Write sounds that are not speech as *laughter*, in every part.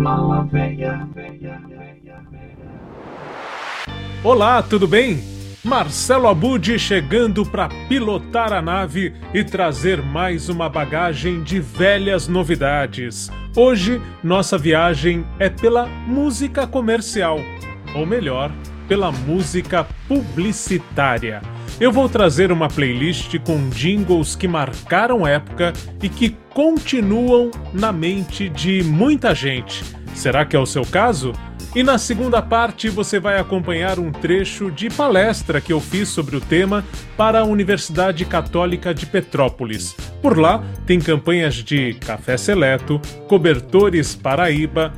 Mala Véia. Olá, tudo bem? Marcelo Abud chegando para pilotar a nave e trazer mais uma bagagem de velhas novidades. Hoje, nossa viagem é pela música comercial, ou melhor, pela música publicitária. Eu vou trazer uma playlist com jingles que marcaram época e que continuam na mente de muita gente. Será que é o seu caso? E na segunda parte você vai acompanhar um trecho de palestra que eu fiz sobre o tema para a Universidade Católica de Petrópolis. Por lá tem campanhas de café seleto, cobertores Paraíba,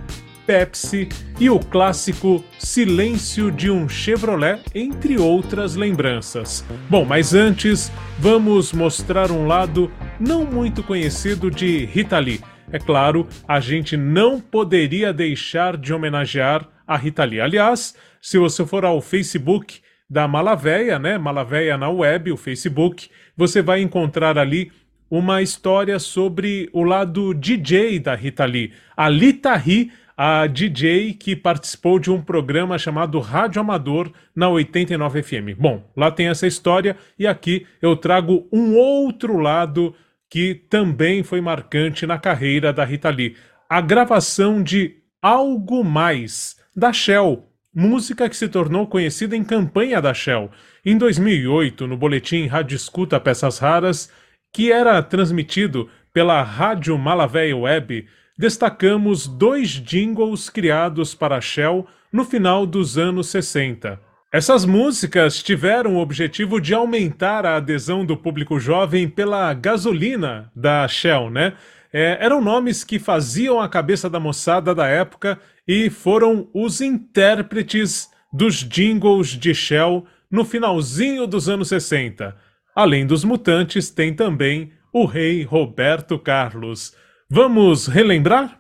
Pepsi e o clássico Silêncio de um Chevrolet, entre outras lembranças. Bom, mas antes, vamos mostrar um lado não muito conhecido de Rita Lee. É claro, a gente não poderia deixar de homenagear a Rita Lee. Aliás, se você for ao Facebook da Malavéia, né? Malavéia na web, o Facebook, você vai encontrar ali uma história sobre o lado DJ da Rita Lee. A Lita Lee a DJ que participou de um programa chamado Rádio Amador na 89 FM. Bom, lá tem essa história e aqui eu trago um outro lado que também foi marcante na carreira da Rita Lee. A gravação de Algo Mais, da Shell, música que se tornou conhecida em campanha da Shell. Em 2008, no boletim Rádio Escuta Peças Raras, que era transmitido pela Rádio Malavéia Web, destacamos dois jingles criados para a Shell no final dos anos 60. Essas músicas tiveram o objetivo de aumentar a adesão do público jovem pela gasolina da Shell, né? É, eram nomes que faziam a cabeça da moçada da época e foram os intérpretes dos jingles de Shell no finalzinho dos anos 60. Além dos mutantes, tem também o rei Roberto Carlos. Vamos relembrar?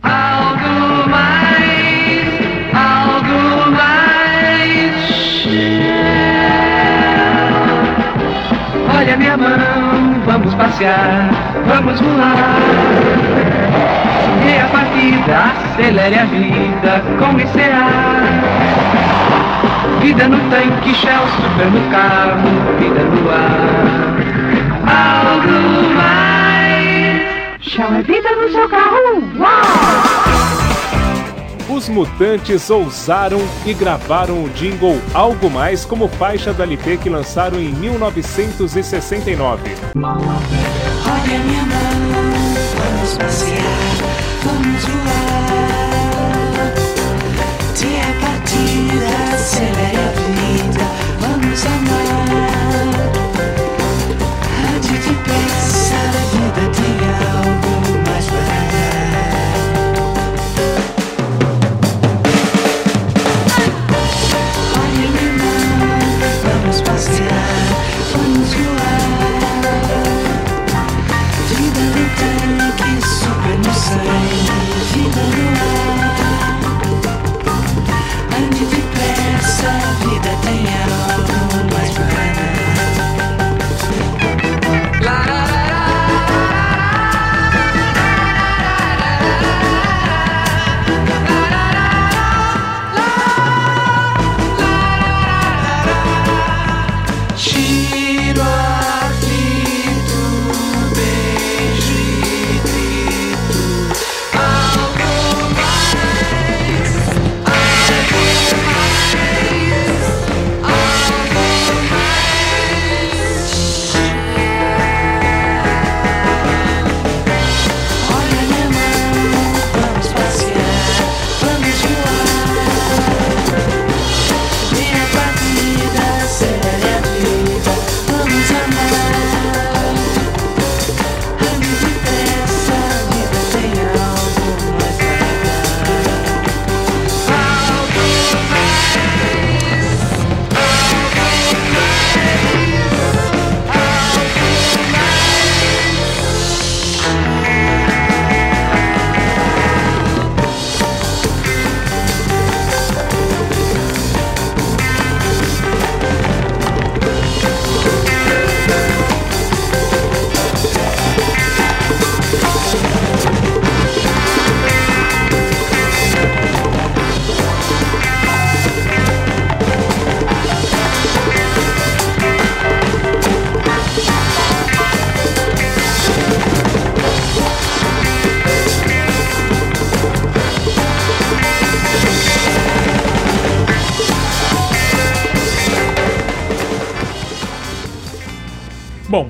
Algo mais, algo mais. Olha minha mão, vamos passear, vamos voar. E a partida, acelere a vida com ar. Vida no tanque, Shell, super no carro, vida no ar. Algo mais. É vida no seu carro. Uau! Os Mutantes ousaram e gravaram o jingle Algo Mais como faixa do LP que lançaram em 1969. Olha minha mão, vamos passear, vamos voar. Partida, and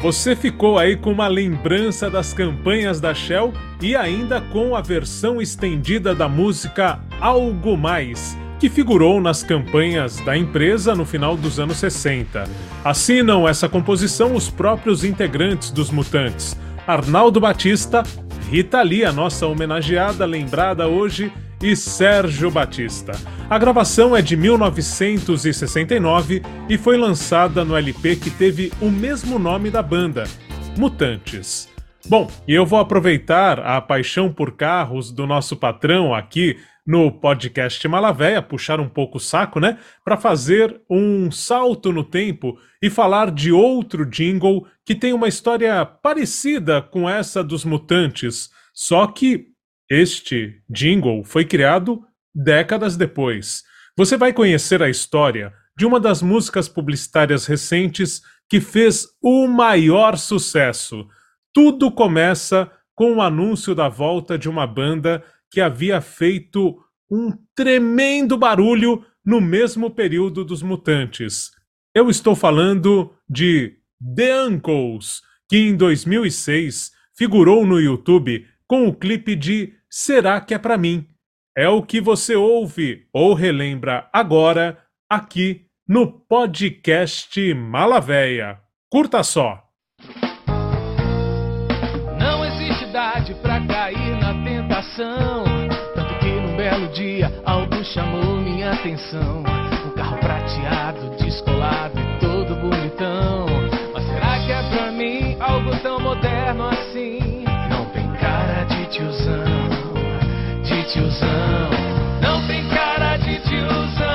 você ficou aí com uma lembrança das campanhas da Shell e ainda com a versão estendida da música Algo Mais, que figurou nas campanhas da empresa no final dos anos 60. Assinam essa composição os próprios integrantes dos Mutantes, Arnaldo Batista, Rita Lee, a nossa homenageada, lembrada hoje, e Sérgio Batista. A gravação é de 1969 e foi lançada no LP que teve o mesmo nome da banda, Mutantes. Bom, e eu vou aproveitar a paixão por carros do nosso patrão aqui no podcast Malavéia, puxar um pouco o saco, né? Para fazer um salto no tempo e falar de outro jingle que tem uma história parecida com essa dos Mutantes, só que este jingle foi criado décadas depois. Você vai conhecer a história de uma das músicas publicitárias recentes que fez o maior sucesso. Tudo começa com o anúncio da volta de uma banda que havia feito um tremendo barulho no mesmo período dos Mutantes. Eu estou falando de The Uncles, que em 2006 figurou no YouTube com o clipe de Será que é para mim? É o que você ouve ou relembra agora aqui no podcast Malavéia. Curta só! Não existe idade pra cair na tentação. Tanto que num belo dia algo chamou minha atenção. Um carro prateado, descolado e todo bonitão. Mas será que é pra mim algo tão moderno assim? Tiozão, de tiozão. Não tem cara de tiozão,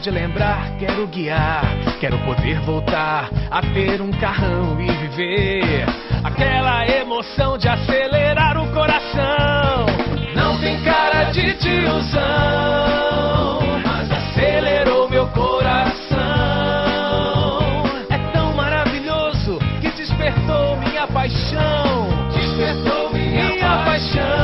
de lembrar quero guiar. Quero poder voltar a ter um carrão e viver. Aquela emoção de acelerar o coração. Não tem cara de tiozão, mas acelerou meu coração. É tão maravilhoso que despertou minha paixão. Despertou minha, paixão. Acelerou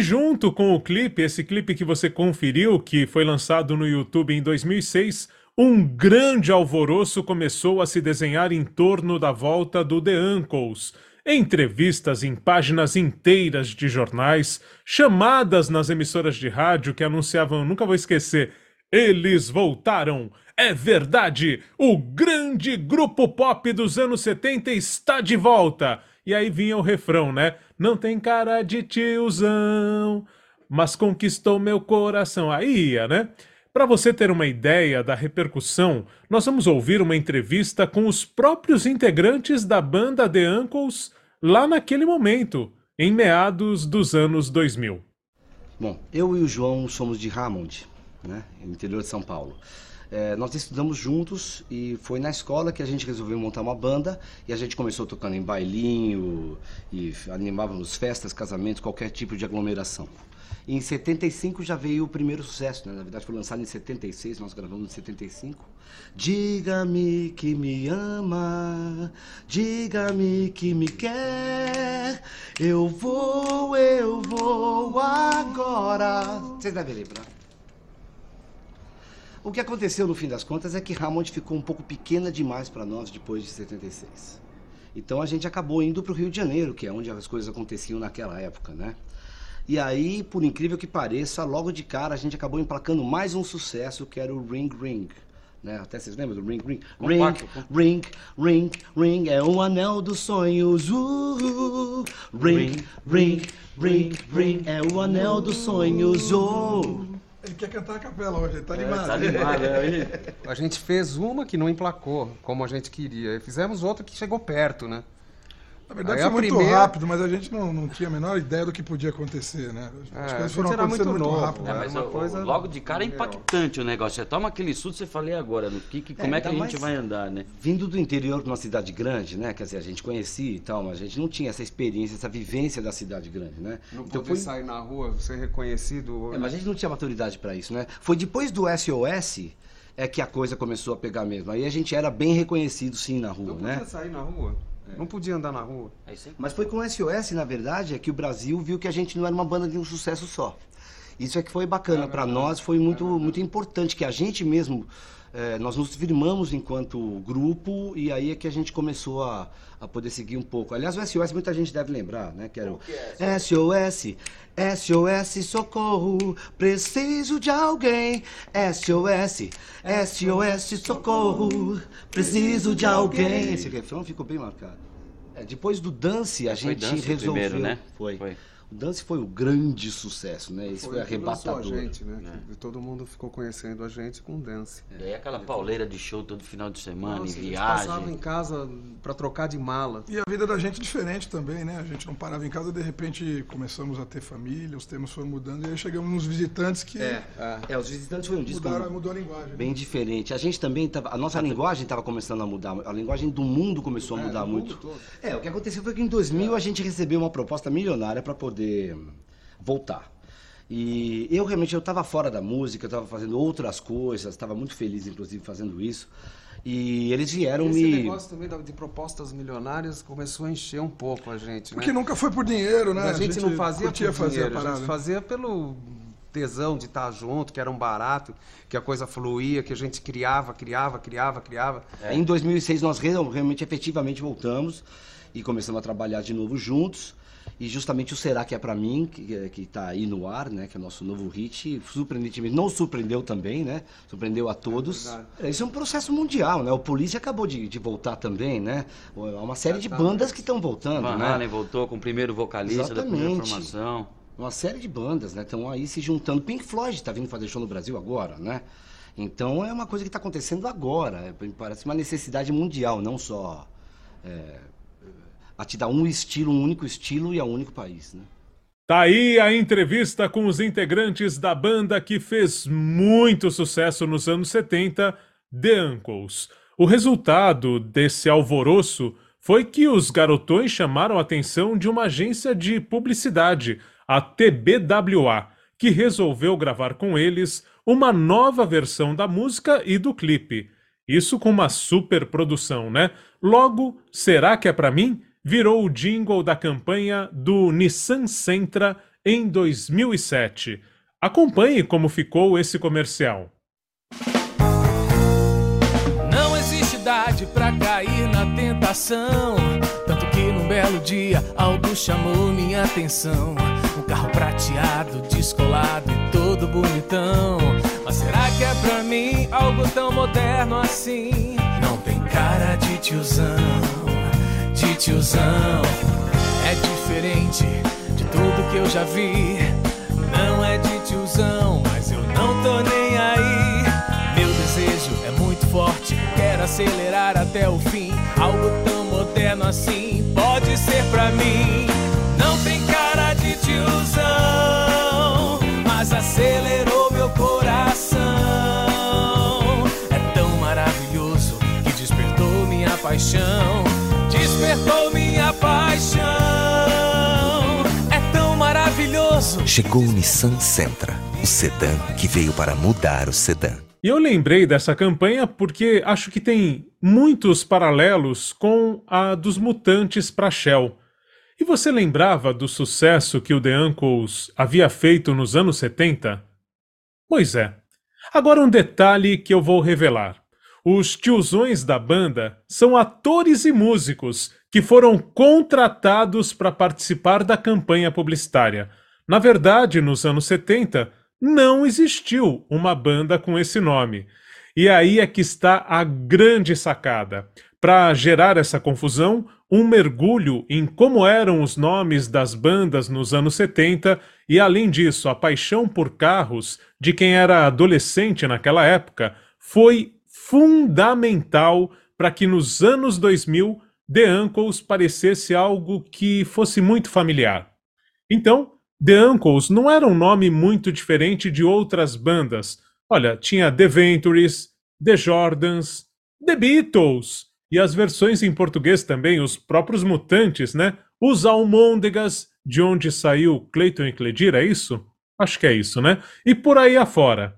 E junto com o clipe, esse clipe que você conferiu, que foi lançado no YouTube em 2006, um grande alvoroço começou a se desenhar em torno da volta do The Uncles. Entrevistas em páginas inteiras de jornais, chamadas nas emissoras de rádio que anunciavam, nunca vou esquecer, eles voltaram! É verdade! O grande grupo pop dos anos 70 está de volta! E aí vinha o refrão, né? Não tem cara de tiozão, mas conquistou meu coração. Aí ia, né? Para você ter uma ideia da repercussão, nós vamos ouvir uma entrevista com os próprios integrantes da banda The Uncles lá naquele momento, em meados dos anos 2000. Bom, eu e o João somos de Hammond, né, no interior de São Paulo. É, nós estudamos juntos e foi na escola que a gente resolveu montar uma banda e a gente começou tocando em bailinho e animávamos festas, casamentos, qualquer tipo de aglomeração. E em 75 já veio o primeiro sucesso, né? na verdade foi lançado em 76, nós gravamos em 75. Diga-me que me ama, diga-me que me quer, eu vou, eu vou agora. Vocês devem lembrar. O que aconteceu no fim das contas é que Ramond ficou um pouco pequena demais para nós depois de 76. Então a gente acabou indo para o Rio de Janeiro, que é onde as coisas aconteciam naquela época, né? E aí, por incrível que pareça, logo de cara a gente acabou emplacando mais um sucesso que era o Ring Ring. Né? Até vocês lembram do Ring Ring? Ring, ring, ring, ring, é o anel dos sonhos. Uh, ring, ring, ring, ring, é o anel dos sonhos. Oh. Ele quer cantar a capela hoje, ele tá animado. Tá animado, é. A gente fez uma que não emplacou como a gente queria. E fizemos outra que chegou perto, né? Na verdade Aí foi muito primeira- rápido, mas a gente não, não tinha a menor ideia do que podia acontecer, né? As É, a coisas gente foram era acontecendo muito muito, rápido. né? É, mas uma o- coisa- logo de cara é impactante o negócio. Você toma aquele susto, você fala, e agora? No que, que- como é, que a gente mais- vai andar, né? Vindo do interior de uma cidade grande, né? Quer dizer, a gente conhecia e tal, mas a gente não tinha essa experiência, essa vivência da cidade grande, né? Não Então poder foi- sair na rua, ser reconhecido. É, mas a gente não tinha maturidade para isso, né? Foi depois do SOS é que a coisa começou a pegar mesmo. Aí a gente era bem reconhecido sim na rua, Não podia né? sair na rua. Não podia andar na rua. Aí você- Mas foi com o SOS, na verdade, é que o Brasil viu que a gente não era uma banda de um sucesso só. Isso é que foi bacana para nós, foi muito, muito importante que a gente mesmo eh, nós nos firmamos enquanto grupo e aí é que a gente começou a, a poder seguir um pouco. Aliás, o SOS muita gente deve lembrar, né? Que era o SOS, SOS socorro, preciso de alguém. SOS, SOS socorro, preciso de alguém. Esse refrão ficou bem marcado. É, depois do Dance, a Foi gente Dance o resolveu. primeiro, né? Foi. Foi. O Dance foi o grande sucesso, né? Esse foi, lançou arrebatador. A gente, né? Que todo mundo ficou conhecendo a gente com dance. E aí aquela pauleira de show todo final de semana, Nossa, em a gente viagem. passava em casa pra trocar de mala. E a vida da gente é diferente também, né? A gente não parava em casa, de repente começamos a ter família, os temas foram mudando, e aí chegamos nos visitantes que É, é, os visitantes foi um disco mudaram, mudou a linguagem. né? bem diferente. A gente também tava, a nossa linguagem estava começando a mudar, a linguagem do mundo começou a mudar do mundo muito. todo. É, o que aconteceu foi que em 2000 a gente recebeu uma proposta milionária para poder voltar. E eu realmente eu estava fora da música, eu estava fazendo outras coisas, estava muito feliz inclusive fazendo isso. E eles vieram Esse me negócio também de propostas milionárias começou a encher um pouco a gente, né? Porque nunca foi por dinheiro, né? a, gente não fazia por fazer dinheiro, a a parada. gente fazia pelo tesão de estar junto, que era um barato, que a coisa fluía, que a gente criava, criava, criava, criava. Em 2006 nós real- realmente efetivamente voltamos e começamos a trabalhar de novo juntos. E justamente o Será Que É Pra Mim, que, é- que tá aí no ar, né? Que é o nosso novo hit, surpreendentemente, não surpreendeu também, né? Surpreendeu a todos. É, Isso é um processo mundial, né? O Polícia acabou de, de voltar também, né? Há uma série de tá bandas que estão voltando, Van né? Halen voltou com o primeiro vocalista da primeira Exatamente. formação. Uma série de bandas, né? Estão aí se juntando. Pink Floyd está vindo fazer show no Brasil agora, né? Então é uma coisa que está acontecendo agora. É, parece uma necessidade mundial, não só é, a te dar um estilo, um único estilo e a um único país, né? Tá aí a entrevista com os integrantes da banda que fez muito sucesso nos anos 70, The Uncles. O resultado desse alvoroço foi que os garotões chamaram a atenção de uma agência de publicidade, a TBWA, que resolveu gravar com eles uma nova versão da música e do clipe. Isso com uma super produção, né? Logo, será que é pra mim? Virou o jingle da campanha do Nissan Sentra em 2007. Acompanhe como ficou esse comercial. Não existe idade pra cair na tentação. Tanto que num belo dia algo chamou minha atenção. Um carro prateado, descolado e todo bonitão. Mas será que é pra mim algo tão moderno assim? Não tem cara de tiozão, de tiozão. É diferente de tudo que eu já vi. Não é de tiozão, mas eu não tô nem aí. Meu desejo é muito forte, quero acelerar até o fim. Algo tão moderno assim pode ser pra mim. Não tem cara de tiozão, mas acelerou meu coração. É tão maravilhoso que despertou minha paixão. Despertou minha paixão. É tão maravilhoso. Chegou o Nissan Sentra, o sedã que veio para mudar o sedã. E eu lembrei dessa campanha porque acho que tem muitos paralelos com a dos mutantes para Shell. E você lembrava do sucesso que o The Uncles havia feito nos anos 70? Pois é. Agora um detalhe que eu vou revelar. Os tiozões da banda são atores e músicos que foram contratados para participar da campanha publicitária. Na verdade, nos anos 70, não existiu uma banda com esse nome. E aí é que está a grande sacada. Para gerar essa confusão, um mergulho em como eram os nomes das bandas nos anos 70 e, além disso, a paixão por carros de quem era adolescente naquela época foi fundamental para que nos anos 2000 The Uncles parecesse algo que fosse muito familiar. Então, The Uncles não era um nome muito diferente de outras bandas. Olha, tinha The Ventures, The Jordans, The Beatles e as versões em português também, os próprios Mutantes, né? Os Almôndegas, de onde saiu Clayton e Cledir, é isso? Acho que é isso, né? E por aí afora.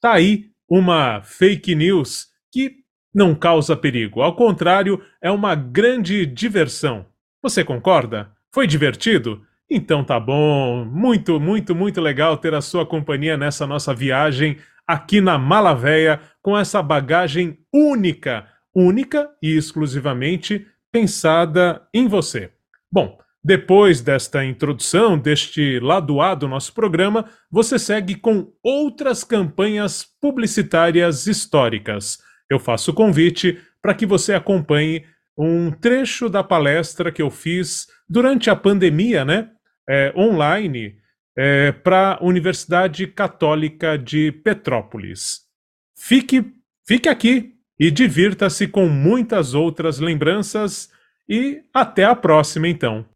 Tá aí uma fake news que não causa perigo. Ao contrário, é uma grande diversão. Você concorda? Foi divertido? Então tá bom, muito, muito, muito legal ter a sua companhia nessa nossa viagem aqui na Malavéia com essa bagagem única, única e exclusivamente pensada em você. Bom, depois desta introdução, deste lado A do nosso programa, você segue com outras campanhas publicitárias históricas. Eu faço o convite para que você acompanhe um trecho da palestra que eu fiz durante a pandemia, né? é, online é, para a Universidade Católica de Petrópolis. Fique, fique aqui e divirta-se com muitas outras lembranças e até a próxima então.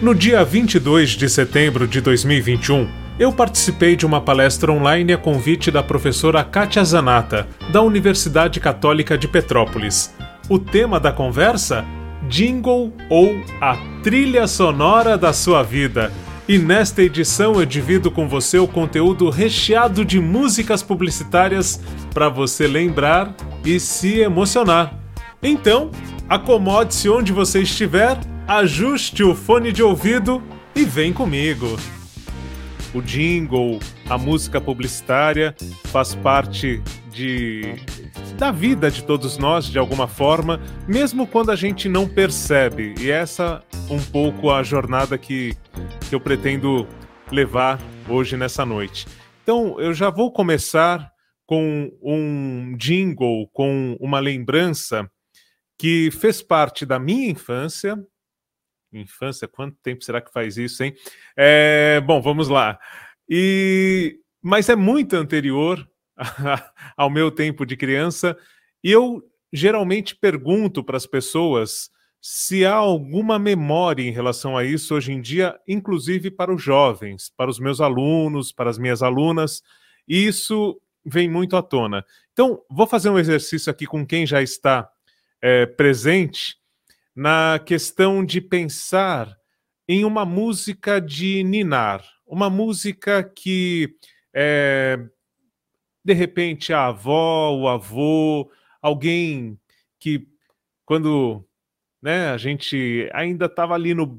No dia 22 de setembro de 2021, eu participei de uma palestra online a convite da professora Kátia Zanata, da Universidade Católica de Petrópolis. O tema da conversa jingle ou a trilha sonora da sua vida. E nesta edição eu divido com você o conteúdo recheado de músicas publicitárias para você lembrar e se emocionar. Então, acomode-se onde você estiver, ajuste o fone de ouvido e vem comigo. O jingle, a música publicitária, faz parte de da vida de todos nós de alguma forma, mesmo quando a gente não percebe. E essa um pouco a jornada que, que eu pretendo levar hoje nessa noite. Então, eu já vou começar com um jingle, com uma lembrança que fez parte da minha infância. Infância, quanto tempo será que faz isso, hein? É, bom, vamos lá. E mas é muito anterior *laughs* ao meu tempo de criança, e eu geralmente pergunto para as pessoas se há alguma memória em relação a isso hoje em dia, inclusive para os jovens, para os meus alunos, para as minhas alunas, e isso vem muito à tona. Então, vou fazer um exercício aqui com quem já está é, presente na questão de pensar em uma música de ninar, uma música que é, de repente a avó, o avô, alguém que quando né, a gente ainda estava ali no,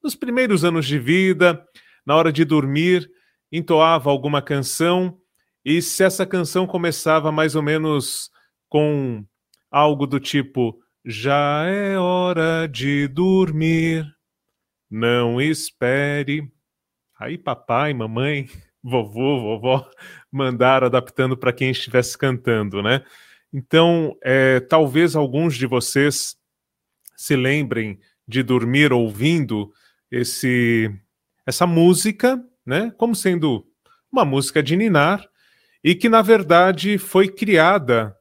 nos primeiros anos de vida, na hora de dormir, entoava alguma canção e se essa canção começava mais ou menos com algo do tipo já é hora de dormir, não espere. Aí papai, mamãe, *laughs* vovô, vovó mandaram adaptando para quem estivesse cantando, né? Então, é, talvez alguns de vocês se lembrem de dormir ouvindo esse essa música, né? Como sendo uma música de ninar e que na verdade foi criada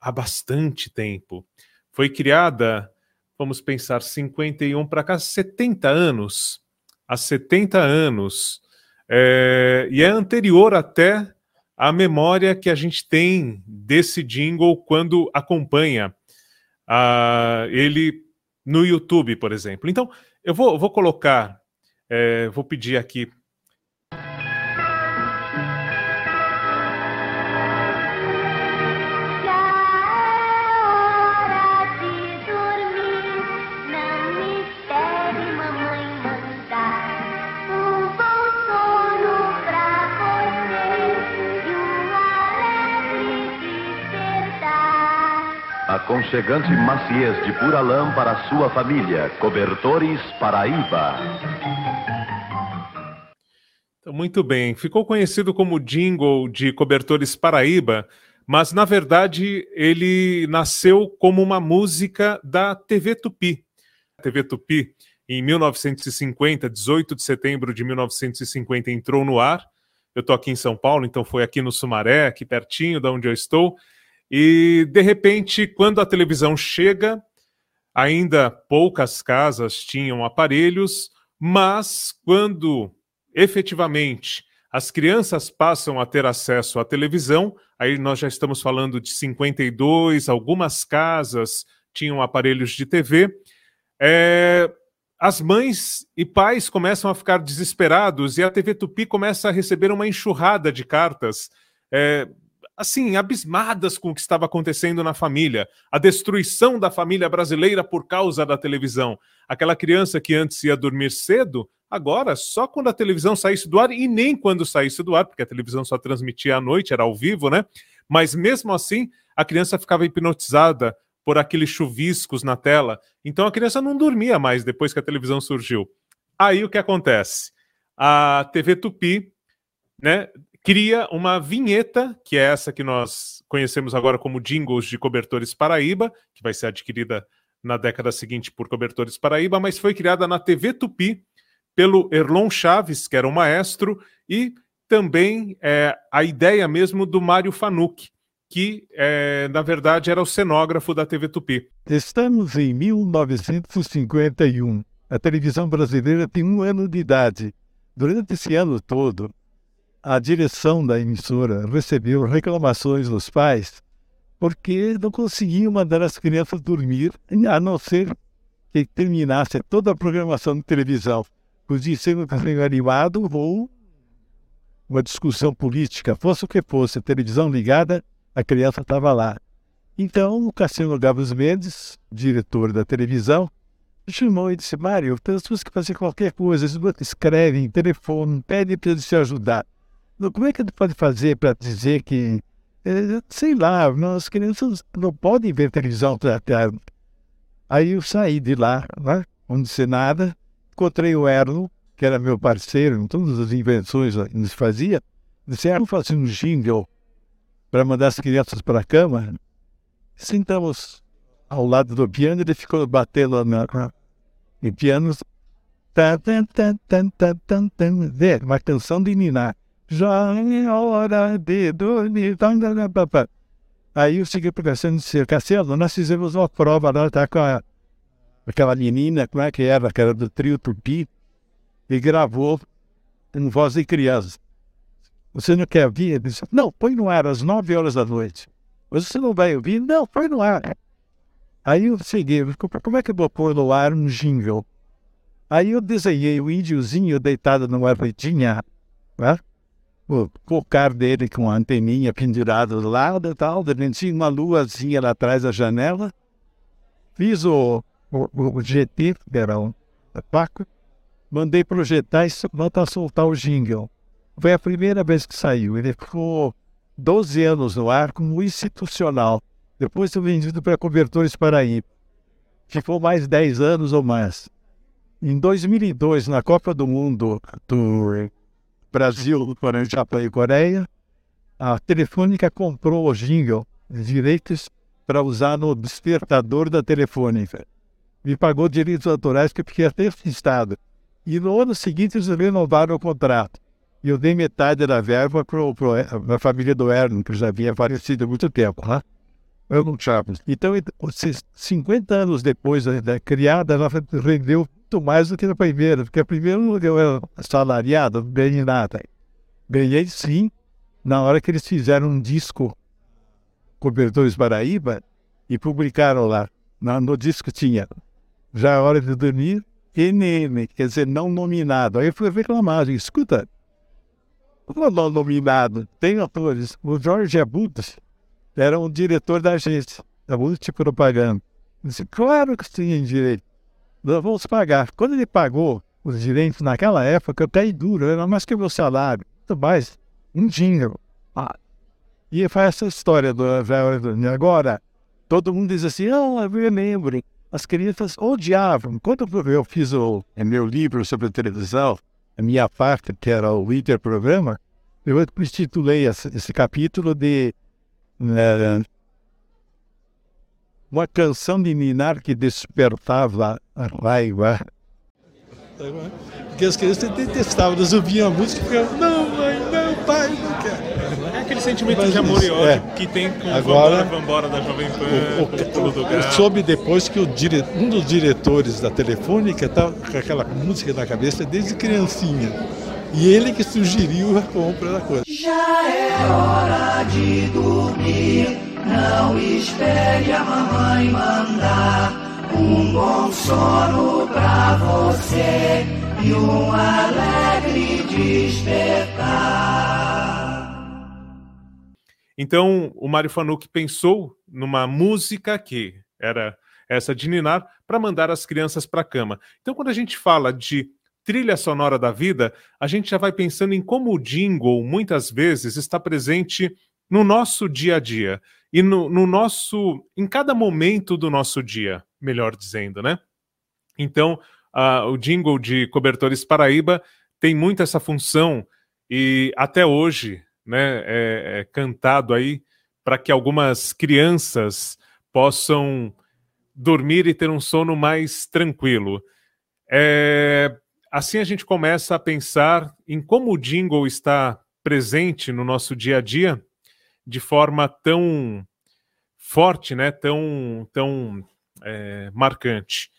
há bastante tempo. Foi criada, vamos pensar, 51 para cá, 70 anos. Há 70 anos é, e é anterior até à memória que a gente tem desse jingle quando acompanha uh, ele no YouTube, por exemplo. Então, eu vou, vou colocar, é, vou pedir aqui aconchegante maciez de pura lã para sua família. Cobertores Paraíba. Então, muito bem. Ficou conhecido como jingle de Cobertores Paraíba, mas na verdade ele nasceu como uma música da TV Tupi. A TV Tupi, em 1950, 18 de setembro de 1950, entrou no ar. Eu estou aqui em São Paulo, então foi aqui no Sumaré, aqui pertinho da onde eu estou. E, de repente, quando a televisão chega, ainda poucas casas tinham aparelhos, mas quando efetivamente as crianças passam a ter acesso à televisão, aí nós já estamos falando de 52, algumas casas tinham aparelhos de TV, é, as mães e pais começam a ficar desesperados e a TV Tupi começa a receber uma enxurrada de cartas. É, assim, abismadas com o que estava acontecendo na família, a destruição da família brasileira por causa da televisão. Aquela criança que antes ia dormir cedo, agora só quando a televisão saísse do ar e nem quando saísse do ar, porque a televisão só transmitia à noite, era ao vivo, né? Mas mesmo assim, a criança ficava hipnotizada por aqueles chuviscos na tela. Então a criança não dormia mais depois que a televisão surgiu. Aí o que acontece? A TV Tupi, né, cria uma vinheta, que é essa que nós conhecemos agora como Jingles de Cobertores Paraíba, que vai ser adquirida na década seguinte por Cobertores Paraíba, mas foi criada na TV Tupi pelo Erlon Chaves, que era um maestro, e também é, a ideia mesmo do Mário Fanuc, que é, na verdade era o cenógrafo da TV Tupi. Estamos em 1951. A televisão brasileira tem um ano de idade. Durante esse ano todo, a direção da emissora recebeu reclamações dos pais porque não conseguiam mandar as crianças dormir, a não ser que terminasse toda a programação de televisão. Podia ser um desenho animado ou uma discussão política, fosse o que fosse, a televisão ligada, a criança estava lá. Então, o Cassiano Gabos Mendes, diretor da televisão, chamou e disse: Mário, pessoas que fazem qualquer coisa, escrevem, telefonam, pedem para eles te ajudar. Como é que gente pode fazer para dizer que, é, sei lá, as crianças não podem ver televisão para Aí eu saí de lá, né, onde se nada, encontrei o Erno, que era meu parceiro em todas as invenções que nos fazia, disse, Erno, fazer um jingle para mandar as crianças para a cama. Sentamos ao lado do piano, ele ficou batendo na, na, no piano, tan, tan, tan, tan, tan, tan, tan, uma canção de Niná já é hora de dormir. Aí eu segui pensando, disse, Cassiano, nós fizemos uma prova lá, tá com a, aquela menina, como é que era, que era do trio Tupi, e gravou em voz de criança. Você não quer ouvir? Ele disse, não, põe no ar às nove horas da noite. Você não vai ouvir? Não, põe no ar. Aí eu segui, como é que eu vou pôr no ar um jingle? Aí eu desenhei o índiozinho deitado numa redinha, né? O cocar dele com a anteninha pendurada do lado e tal, tinha uma luazinha lá atrás da janela. Fiz o, o, o GT, que era um paco, mandei projetar e voltar a soltar o jingle. Foi a primeira vez que saiu. Ele ficou 12 anos no ar como institucional. Depois foi vendido para Cobertores Paraíba. Ficou mais 10 anos ou mais. Em 2002, na Copa do Mundo do Brasil, Coreia, Japão e Coreia, a Telefônica comprou o jingle, os direitos para usar no despertador da Telefônica. Me pagou direitos autorais que eu fiquei até estado. E no ano seguinte eles renovaram o contrato. E eu dei metade da verba para a família do Erno, que já havia falecido há muito tempo. Né? Então, 50 anos depois da criada, ela rendeu muito mais do que na primeira, porque a primeira eu era salariado, ganhei nada. Ganhei sim, na hora que eles fizeram um disco Cobertores Paraíba e publicaram lá. No, no disco tinha Já é Hora de Dormir, NM, quer dizer, não nominado. Aí eu fui reclamar, escuta, não nominado, tem atores. O Jorge Abudas era um diretor da agência, da Multipropaganda. Ele disse, claro que tem direito, vamos pagar. Quando ele pagou os direitos naquela época, caí duro, era mais que o meu salário, muito mais, um dinheiro. Ah. E faz essa história do Agora, todo mundo diz assim, ah, eu lembro, as crianças odiavam. Quando eu fiz o meu livro sobre televisão, a minha parte, que era o líder programa, eu intitulei esse, esse capítulo de uh, uma canção de Ninar que despertava a raiva. Porque as crianças detestavam, elas ouviam a música e ficavam, não, mãe, não, pai, não quero. É aquele sentimento Mas, de amor e ódio é. que tem com Agora, o Vambora da Jovem Pan, o, o, o, Eu soube depois que dire, um dos diretores da Telefônica estava com aquela música na cabeça desde criancinha. E ele que sugeriu a compra da coisa. Já é hora de dormir, não espere a mamãe mandar. Um bom sono pra você e um alegre despertar. Então, o Mário Fanuc pensou numa música que era essa de Ninar para mandar as crianças para a cama. Então, quando a gente fala de trilha sonora da vida, a gente já vai pensando em como o jingle muitas vezes está presente no nosso dia a dia e no, no nosso, em cada momento do nosso dia, melhor dizendo, né? Então, uh, o jingle de Cobertores Paraíba tem muito essa função e até hoje né, é, é cantado aí para que algumas crianças possam dormir e ter um sono mais tranquilo. É, assim a gente começa a pensar em como o jingle está presente no nosso dia a dia de forma tão forte, né, tão, tão é, marcante.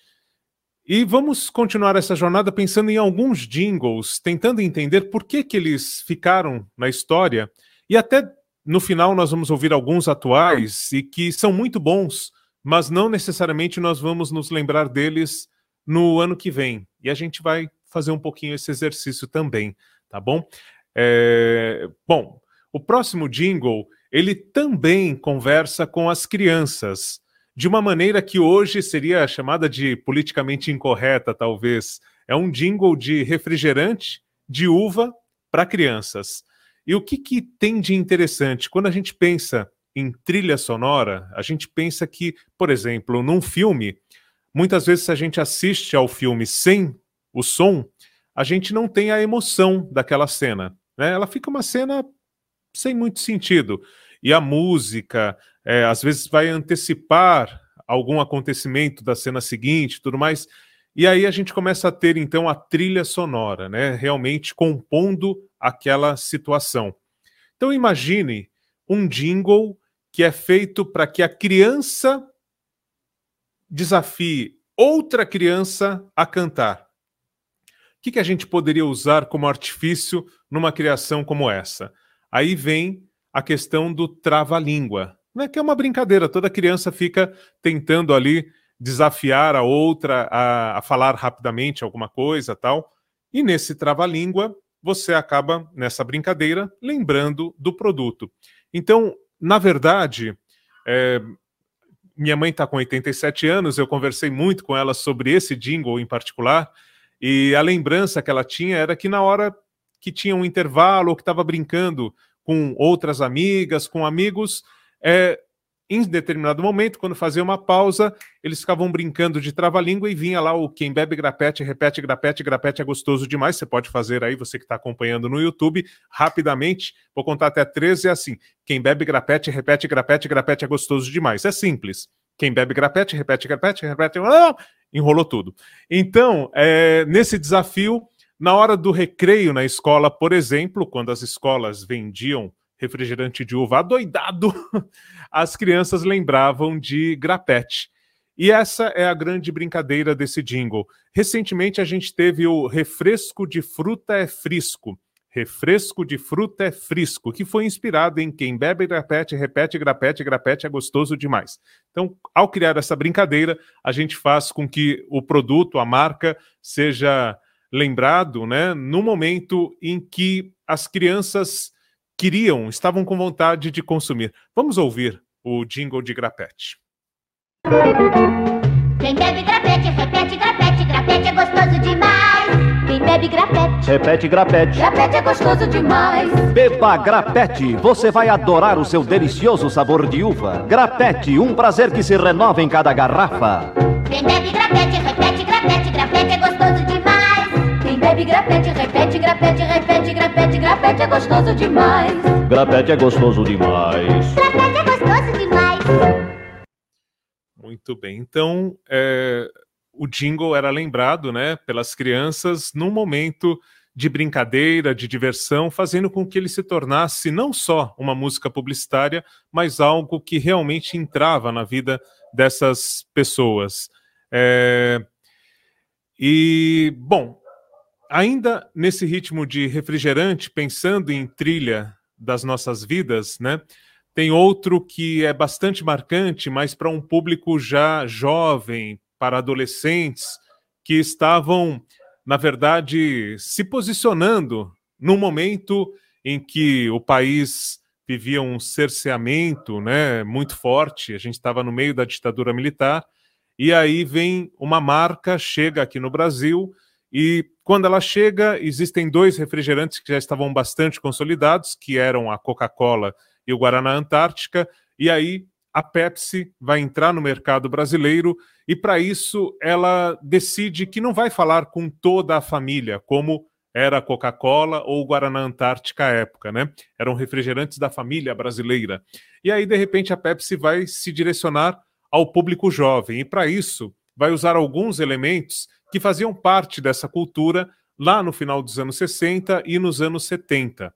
E vamos continuar essa jornada pensando em alguns jingles, tentando entender por que, que eles ficaram na história. E até no final nós vamos ouvir alguns atuais e que são muito bons, mas não necessariamente nós vamos nos lembrar deles no ano que vem. E a gente vai fazer um pouquinho esse exercício também, tá bom? É... Bom, o próximo jingle ele também conversa com as crianças de uma maneira que hoje seria chamada de politicamente incorreta, talvez. É um jingle de refrigerante de uva para crianças. E o que, que tem de interessante? Quando a gente pensa em trilha sonora, a gente pensa que, por exemplo, num filme, muitas vezes a gente assiste ao filme sem o som, a gente não tem a emoção daquela cena. Né? Ela fica uma cena sem muito sentido. E a música, é, às vezes vai antecipar algum acontecimento da cena seguinte, tudo mais. E aí a gente começa a ter então a trilha sonora, né? Realmente compondo aquela situação. Então imagine um jingle que é feito para que a criança desafie outra criança a cantar. O que, que a gente poderia usar como artifício numa criação como essa? Aí vem a questão do trava-língua, né, que é uma brincadeira, toda criança fica tentando ali desafiar a outra a, a falar rapidamente alguma coisa tal. E nesse trava-língua, você acaba, nessa brincadeira, lembrando do produto. Então, na verdade, é, minha mãe está com 87 anos, eu conversei muito com ela sobre esse jingle em particular, e a lembrança que ela tinha era que na hora que tinha um intervalo ou que estava brincando com outras amigas, com amigos, é, em determinado momento, quando fazia uma pausa, eles ficavam brincando de trava-língua e vinha lá o quem bebe grapete, repete grapete, grapete é gostoso demais. Você pode fazer aí, você que está acompanhando no YouTube, rapidamente. Vou contar até 13, é assim: quem bebe grapete, repete grapete, grapete é gostoso demais. É simples. Quem bebe grapete, repete grapete, repete. Ah, enrolou tudo. Então, é, nesse desafio, na hora do recreio na escola, por exemplo, quando as escolas vendiam refrigerante de uva adoidado, *laughs* as crianças lembravam de grapete. E essa é a grande brincadeira desse jingle. Recentemente a gente teve o refresco de fruta é frisco. Refresco de fruta é frisco, que foi inspirado em quem bebe grapete, repete grapete, grapete é gostoso demais. Então, ao criar essa brincadeira, a gente faz com que o produto, a marca, seja lembrado, né, no momento em que as crianças queriam, estavam com vontade de consumir. Vamos ouvir o jingle de grapete. Quem bebe grapete, repete grapete, grapete é gostoso demais. Quem bebe grapete, Repete grapete. grapete é gostoso demais. Beba grapete, você vai adorar o seu delicioso sabor de uva. Grapete, um prazer que se renova em cada garrafa. Quem bebe grapete, repete grapete, grapete é gostoso bebe grapete, repete grapete, repete grapete, grapete é gostoso demais. Grapete é gostoso demais. Grapete é gostoso demais. Muito bem. Então, é, o jingle era lembrado né, pelas crianças num momento de brincadeira, de diversão, fazendo com que ele se tornasse não só uma música publicitária, mas algo que realmente entrava na vida dessas pessoas. É, e, bom, ainda nesse ritmo de refrigerante, pensando em trilha das nossas vidas, né? Tem outro que é bastante marcante, mas para um público já jovem, para adolescentes, que estavam, na verdade, se posicionando num momento em que o país vivia um cerceamento né, muito forte, a gente estava no meio da ditadura militar, e aí vem uma marca, chega aqui no Brasil, e quando ela chega, existem dois refrigerantes que já estavam bastante consolidados, que eram a Coca-Cola e o Guaraná Antártica, e aí a Pepsi vai entrar no mercado brasileiro e para isso ela decide que não vai falar com toda a família, como era a Coca-Cola ou o Guaraná Antártica à época, né? Eram refrigerantes da família brasileira. E aí de repente a Pepsi vai se direcionar ao público jovem e para isso vai usar alguns elementos que faziam parte dessa cultura lá no final dos anos 60 e nos anos 70.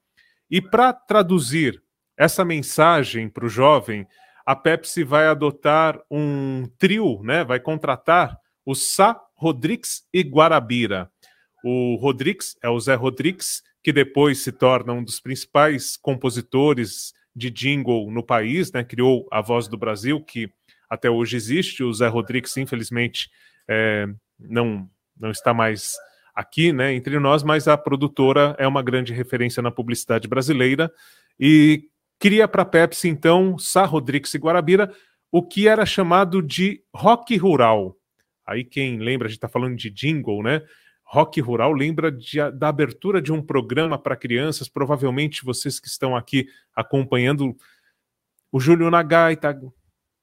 E para traduzir essa mensagem para o jovem, a Pepsi vai adotar um trio, né? Vai contratar o Sá, Rodrigues e Guarabira. O Rodrigues é o Zé Rodrigues, que depois se torna um dos principais compositores de jingle no país, né? Criou a Voz do Brasil, que até hoje existe. O Zé Rodrigues, infelizmente, é, não, não está mais aqui, né, entre nós, mas a produtora é uma grande referência na publicidade brasileira e cria para a Pepsi, então, Sá Rodrigues e Guarabira, o que era chamado de rock rural. Aí quem lembra, a gente está falando de jingle, né? Rock rural lembra de, da abertura de um programa para crianças. Provavelmente vocês que estão aqui acompanhando o Júlio na gaita,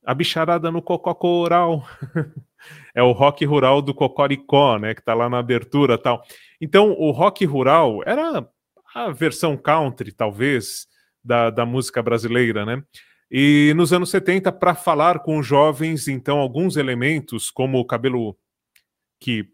a bicharada no cococoral. *laughs* é o rock rural do Cocoricó, né? Que está lá na abertura tal. Então, o rock rural era a versão country, talvez, da, da música brasileira, né? E nos anos 70, para falar com jovens, então, alguns elementos, como o cabelo que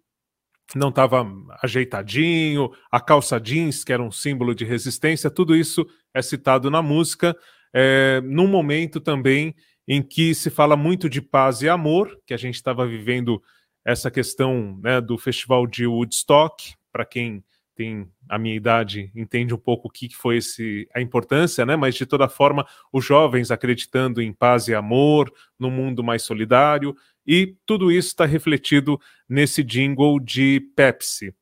não estava ajeitadinho, a calça jeans, que era um símbolo de resistência, tudo isso é citado na música, é, num momento também em que se fala muito de paz e amor, que a gente estava vivendo essa questão né, do festival de Woodstock, para quem tem a minha idade entende um pouco o que foi esse, a importância, né? Mas de toda forma, os jovens acreditando em paz e amor, num mundo mais solidário, e tudo isso está refletido nesse jingle de Pepsi.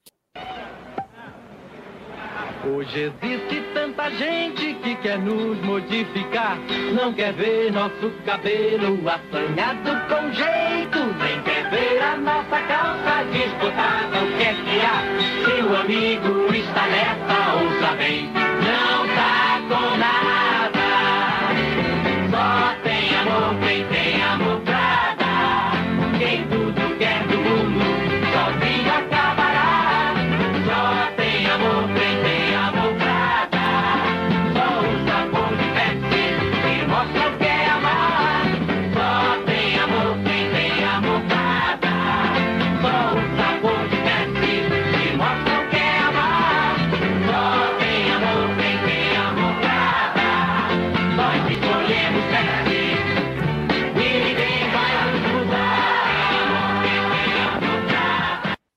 Hoje existe tanta gente que quer nos modificar, não quer ver nosso cabelo assanhado com jeito, nem quer ver a nossa calça desbotada. O que é que há? Se o amigo está nessa, ouça bem, não tá com nada. Só tem amor quem tem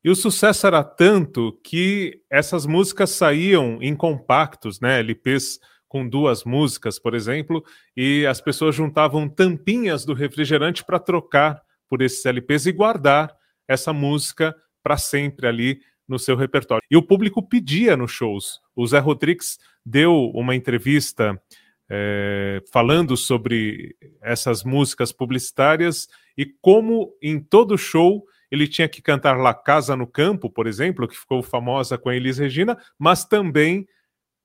E o sucesso era tanto que essas músicas saíam em compactos, né? LPs com duas músicas, por exemplo, e as pessoas juntavam tampinhas do refrigerante para trocar por esses LPs e guardar essa música para sempre ali no seu repertório. E o público pedia nos shows. O Zé Rodrigues deu uma entrevista é, falando sobre essas músicas publicitárias e como em todo show ele tinha que cantar La Casa no Campo, por exemplo, que ficou famosa com a Elis Regina, mas também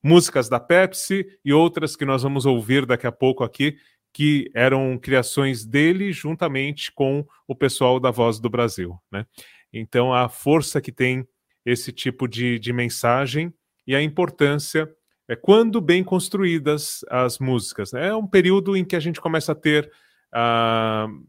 músicas da Pepsi e outras que nós vamos ouvir daqui a pouco aqui, que eram criações dele juntamente com o pessoal da Voz do Brasil. Né? Então, a força que tem esse tipo de, de mensagem e a importância é quando bem construídas as músicas. Né? É um período em que a gente começa a ter uh,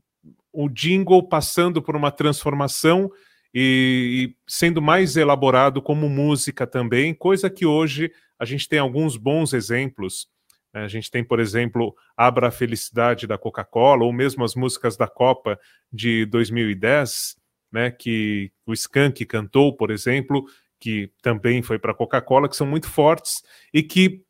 o jingle passando por uma transformação e, sendo mais elaborado como música também, coisa que hoje a gente tem alguns bons exemplos. Né? A gente tem, por exemplo, Abra a Felicidade da Coca-Cola, ou mesmo as músicas da Copa de 2010, né, que o Skank cantou, por exemplo, que também foi para a Coca-Cola, que são muito fortes e que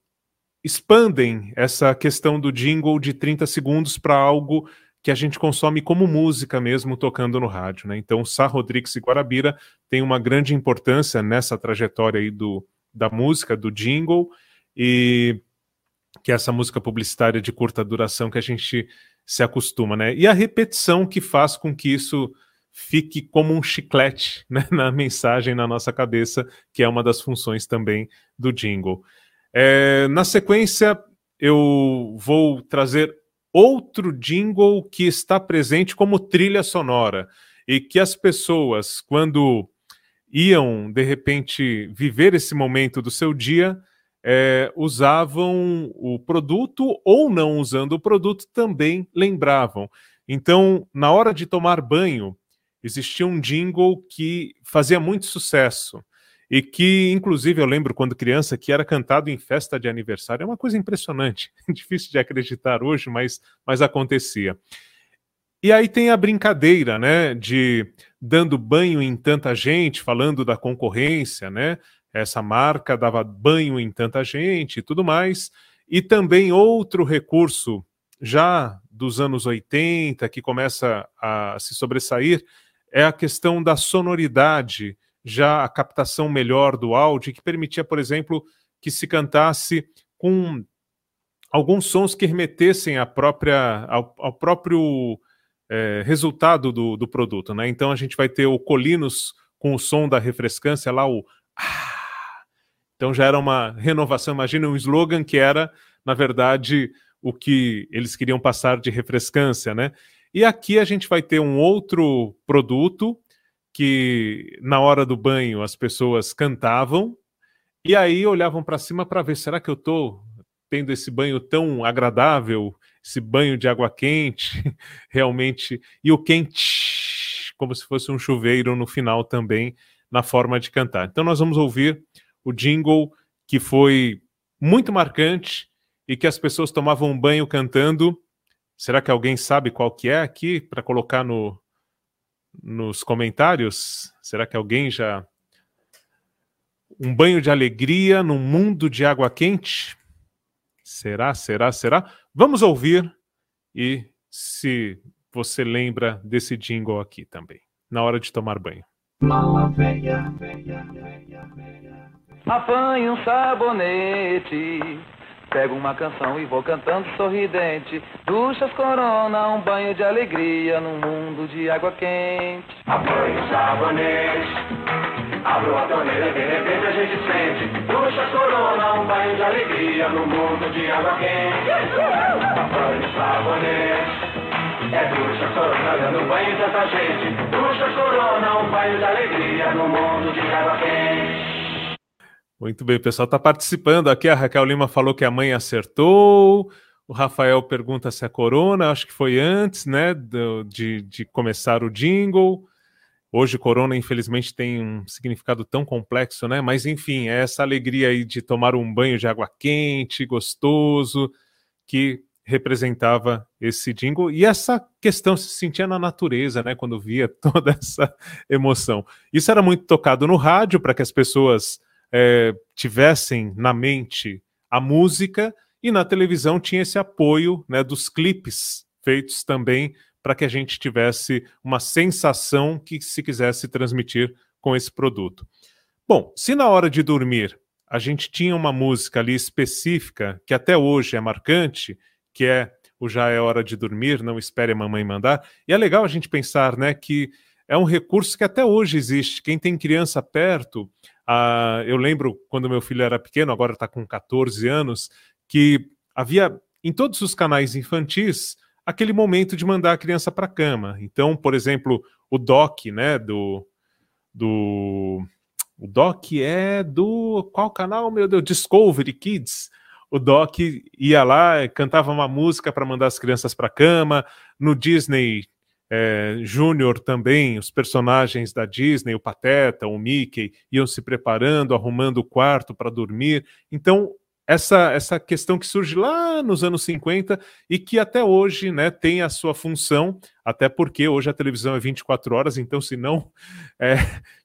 expandem essa questão do jingle de 30 segundos para algo que a gente consome como música mesmo tocando no rádio. Né? Então, Sá Rodrigues e Guarabira tem uma grande importância nessa trajetória aí do, da música, do jingle, e que é essa música publicitária de curta duração que a gente se acostuma, né? E a repetição que faz com que isso fique como um chiclete *laughs* né, na mensagem na nossa cabeça, que é uma das funções também do jingle. É, na sequência, eu vou trazer outro jingle que está presente como trilha sonora e que as pessoas, quando iam de repente viver esse momento do seu dia, é, usavam o produto ou não usando o produto também lembravam. Então, na hora de tomar banho, existia um jingle que fazia muito sucesso e que, inclusive, eu lembro quando criança que era cantado em festa de aniversário. É uma coisa impressionante, *laughs* difícil de acreditar hoje, mas, mas acontecia. E aí tem a brincadeira, né, de dando banho em tanta gente, falando da concorrência, né? Essa marca dava banho em tanta gente e tudo mais. E também outro recurso já dos anos 80 que começa a se sobressair é a questão da sonoridade já a captação melhor do áudio, que permitia, por exemplo, que se cantasse com alguns sons que remetessem à própria, ao, ao próprio é, resultado do, do produto. Né? Então a gente vai ter o Colinos com o som da refrescância lá, o ah! Então já era uma renovação. Imagina um slogan que era, na verdade, o que eles queriam passar de refrescância, né? E aqui a gente vai ter um outro produto que na hora do banho as pessoas cantavam e aí olhavam para cima para ver será que eu estou tendo esse banho tão agradável, esse banho de água quente, *laughs* realmente e o quente como se fosse um chuveiro no final também na forma de cantar. Então nós vamos ouvir o jingle que foi muito marcante e que as pessoas tomavam um banho cantando. Será que alguém sabe qual que é aqui para colocar no nos comentários? Será que alguém já. Um banho de alegria num mundo de água quente? Será, será, será? Vamos ouvir e se você lembra desse jingle aqui também, na hora de tomar banho. Mala velha, velha, velha, velha. Apanhe um sabonete Pego uma canção e vou cantando sorridente. Duchas corona, um banho de alegria num mundo de água quente. Apanho sabonete, abro a torneira e de repente a gente sente. Duchas corona, um banho de alegria num mundo de água quente. Apanho sabonete. É ducha corona, dando banho de tanta gente. Ducha corona, um banho de alegria no mundo de água quente. Muito bem, o pessoal está participando aqui. A Raquel Lima falou que a mãe acertou. O Rafael pergunta se é Corona, acho que foi antes, né, de, de começar o jingle. Hoje, Corona, infelizmente, tem um significado tão complexo, né? Mas, enfim, é essa alegria aí de tomar um banho de água quente, gostoso, que representava esse jingle e essa questão se sentia na natureza, né, quando via *laughs* toda essa emoção. Isso era muito tocado no rádio para que as pessoas é, tivessem na mente a música e na televisão tinha esse apoio né, dos clipes feitos também para que a gente tivesse uma sensação que se quisesse transmitir com esse produto. Bom, se na hora de dormir a gente tinha uma música ali específica que até hoje é marcante, que é o Já é hora de dormir, não espere a mamãe mandar. E é legal a gente pensar, né, que é um recurso que até hoje existe. Quem tem criança perto, ah, eu lembro quando meu filho era pequeno, agora está com 14 anos, que havia em todos os canais infantis aquele momento de mandar a criança para a cama. Então, por exemplo, o doc, né, do do o doc é do qual canal, meu Deus, Discovery Kids o Doc ia lá, cantava uma música para mandar as crianças para cama. No Disney é, Júnior também, os personagens da Disney, o Pateta, o Mickey, iam se preparando, arrumando o quarto para dormir. Então, essa, essa questão que surge lá nos anos 50 e que até hoje né, tem a sua função, até porque hoje a televisão é 24 horas, então se não *laughs* é,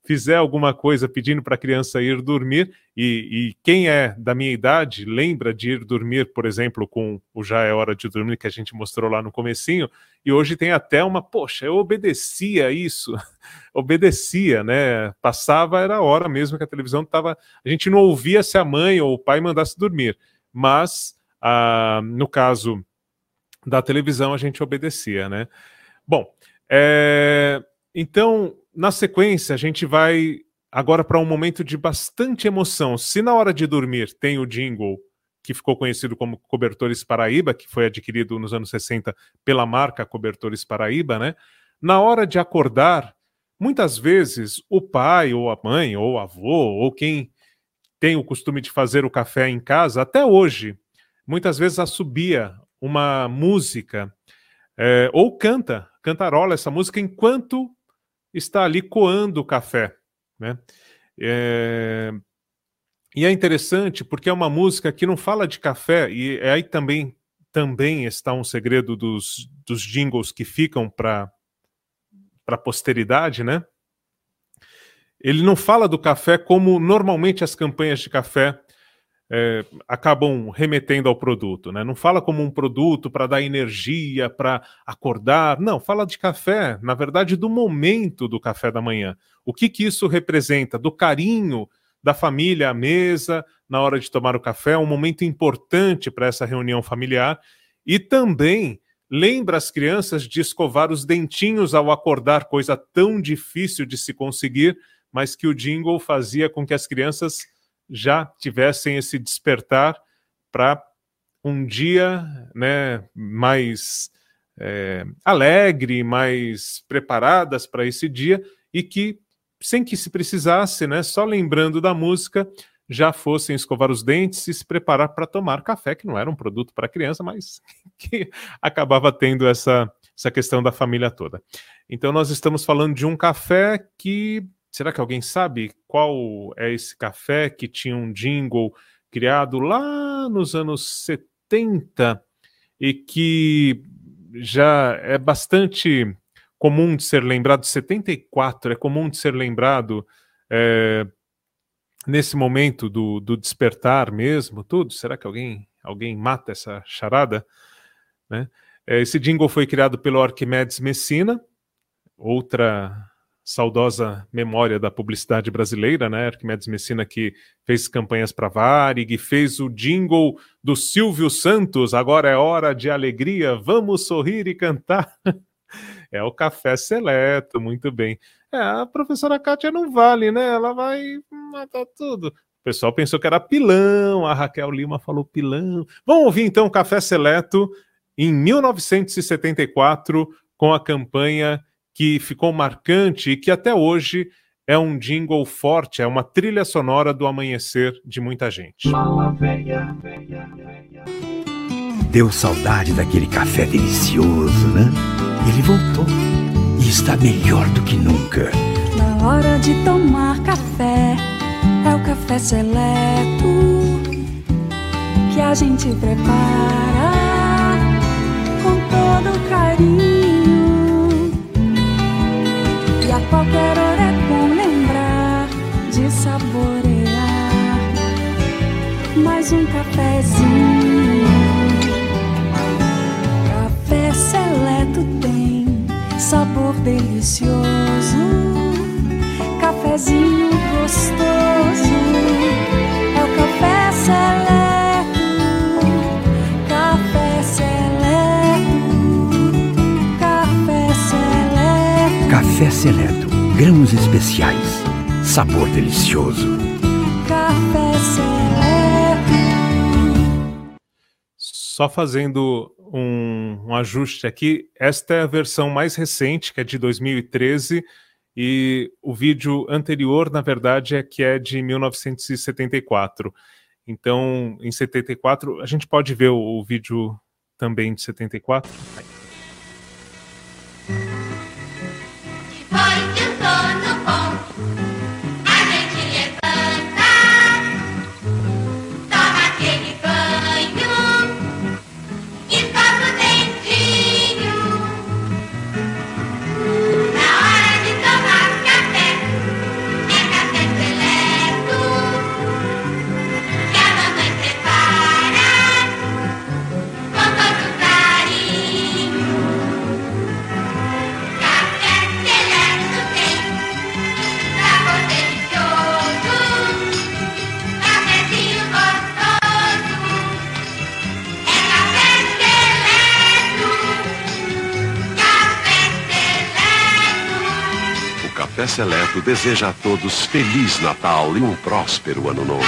fizer alguma coisa pedindo para a criança ir dormir, e, e, quem é da minha idade lembra de ir dormir, por exemplo, com o Já é Hora de Dormir, que a gente mostrou lá no comecinho, e hoje tem até uma, poxa, eu obedecia isso, *laughs* obedecia, né? Passava, era a hora mesmo que a televisão estava. A gente não ouvia se a mãe ou o pai mandasse dormir, mas ah, no caso da televisão a gente obedecia, né? Bom, é... então na sequência, a gente vai agora para um momento de bastante emoção. Se na hora de dormir tem o jingle que ficou conhecido como Cobertores Paraíba, que foi adquirido nos anos 60 pela marca Cobertores Paraíba, né? Na hora de acordar, muitas vezes o pai ou a mãe ou o avô ou quem tem o costume de fazer o café em casa, até hoje, muitas vezes assobia uma música é, ou canta, cantarola essa música enquanto está ali coando o café. Né? É... E é interessante porque é uma música que não fala de café, e é aí também, também está um segredo dos, dos jingles que ficam para a posteridade, né? Ele não fala do café como normalmente as campanhas de café é, acabam remetendo ao produto, né? Não fala como um produto para dar energia, para acordar. Não, fala de café, na verdade, do momento do café da manhã. O que, que isso representa? Do carinho da família à mesa, na hora de tomar o café, um momento importante para essa reunião familiar. E também lembra as crianças de escovar os dentinhos ao acordar, coisa tão difícil de se conseguir, mas que o jingle fazia com que as crianças já tivessem esse despertar para um dia né, mais é, alegre, mais preparadas para esse dia e que, sem que se precisasse, né, só lembrando da música, já fossem escovar os dentes e se preparar para tomar café, que não era um produto para criança, mas *laughs* que acabava tendo essa, essa questão da família toda. Então, nós estamos falando de um café que Será que alguém sabe qual é esse café que tinha um jingle criado lá nos anos 70 e que já é bastante comum de ser lembrado, 74 é comum de ser lembrado é, nesse momento do, do despertar mesmo, tudo? Será que alguém, alguém mata essa charada? Né? É, esse jingle foi criado pelo Arquimedes Messina, outra saudosa memória da publicidade brasileira, né? Arquimedes Messina que fez campanhas para Varig, fez o jingle do Silvio Santos, agora é hora de alegria, vamos sorrir e cantar. *laughs* é o café seleto, muito bem. É, a professora Kátia não vale, né? Ela vai matar tudo. O pessoal pensou que era pilão, a Raquel Lima falou pilão. Vamos ouvir então o Café Seleto em 1974 com a campanha que ficou marcante e que até hoje é um jingle forte, é uma trilha sonora do amanhecer de muita gente. Deu saudade daquele café delicioso, né? Ele voltou e está melhor do que nunca. Na hora de tomar café, é o café seleto que a gente prepara todo carinho. E a qualquer hora é bom lembrar de saborear mais um cafezinho. Café seleto tem sabor delicioso. Cafezinho gostoso. É o café seleto. Café seleto. Café seleto. Café Seleto, grãos especiais, sabor delicioso. Café seleto. Só fazendo um, um ajuste aqui, esta é a versão mais recente, que é de 2013, e o vídeo anterior, na verdade, é que é de 1974. Então, em 74, a gente pode ver o, o vídeo também de 74. Deseja a todos Feliz Natal e um próspero Ano Novo.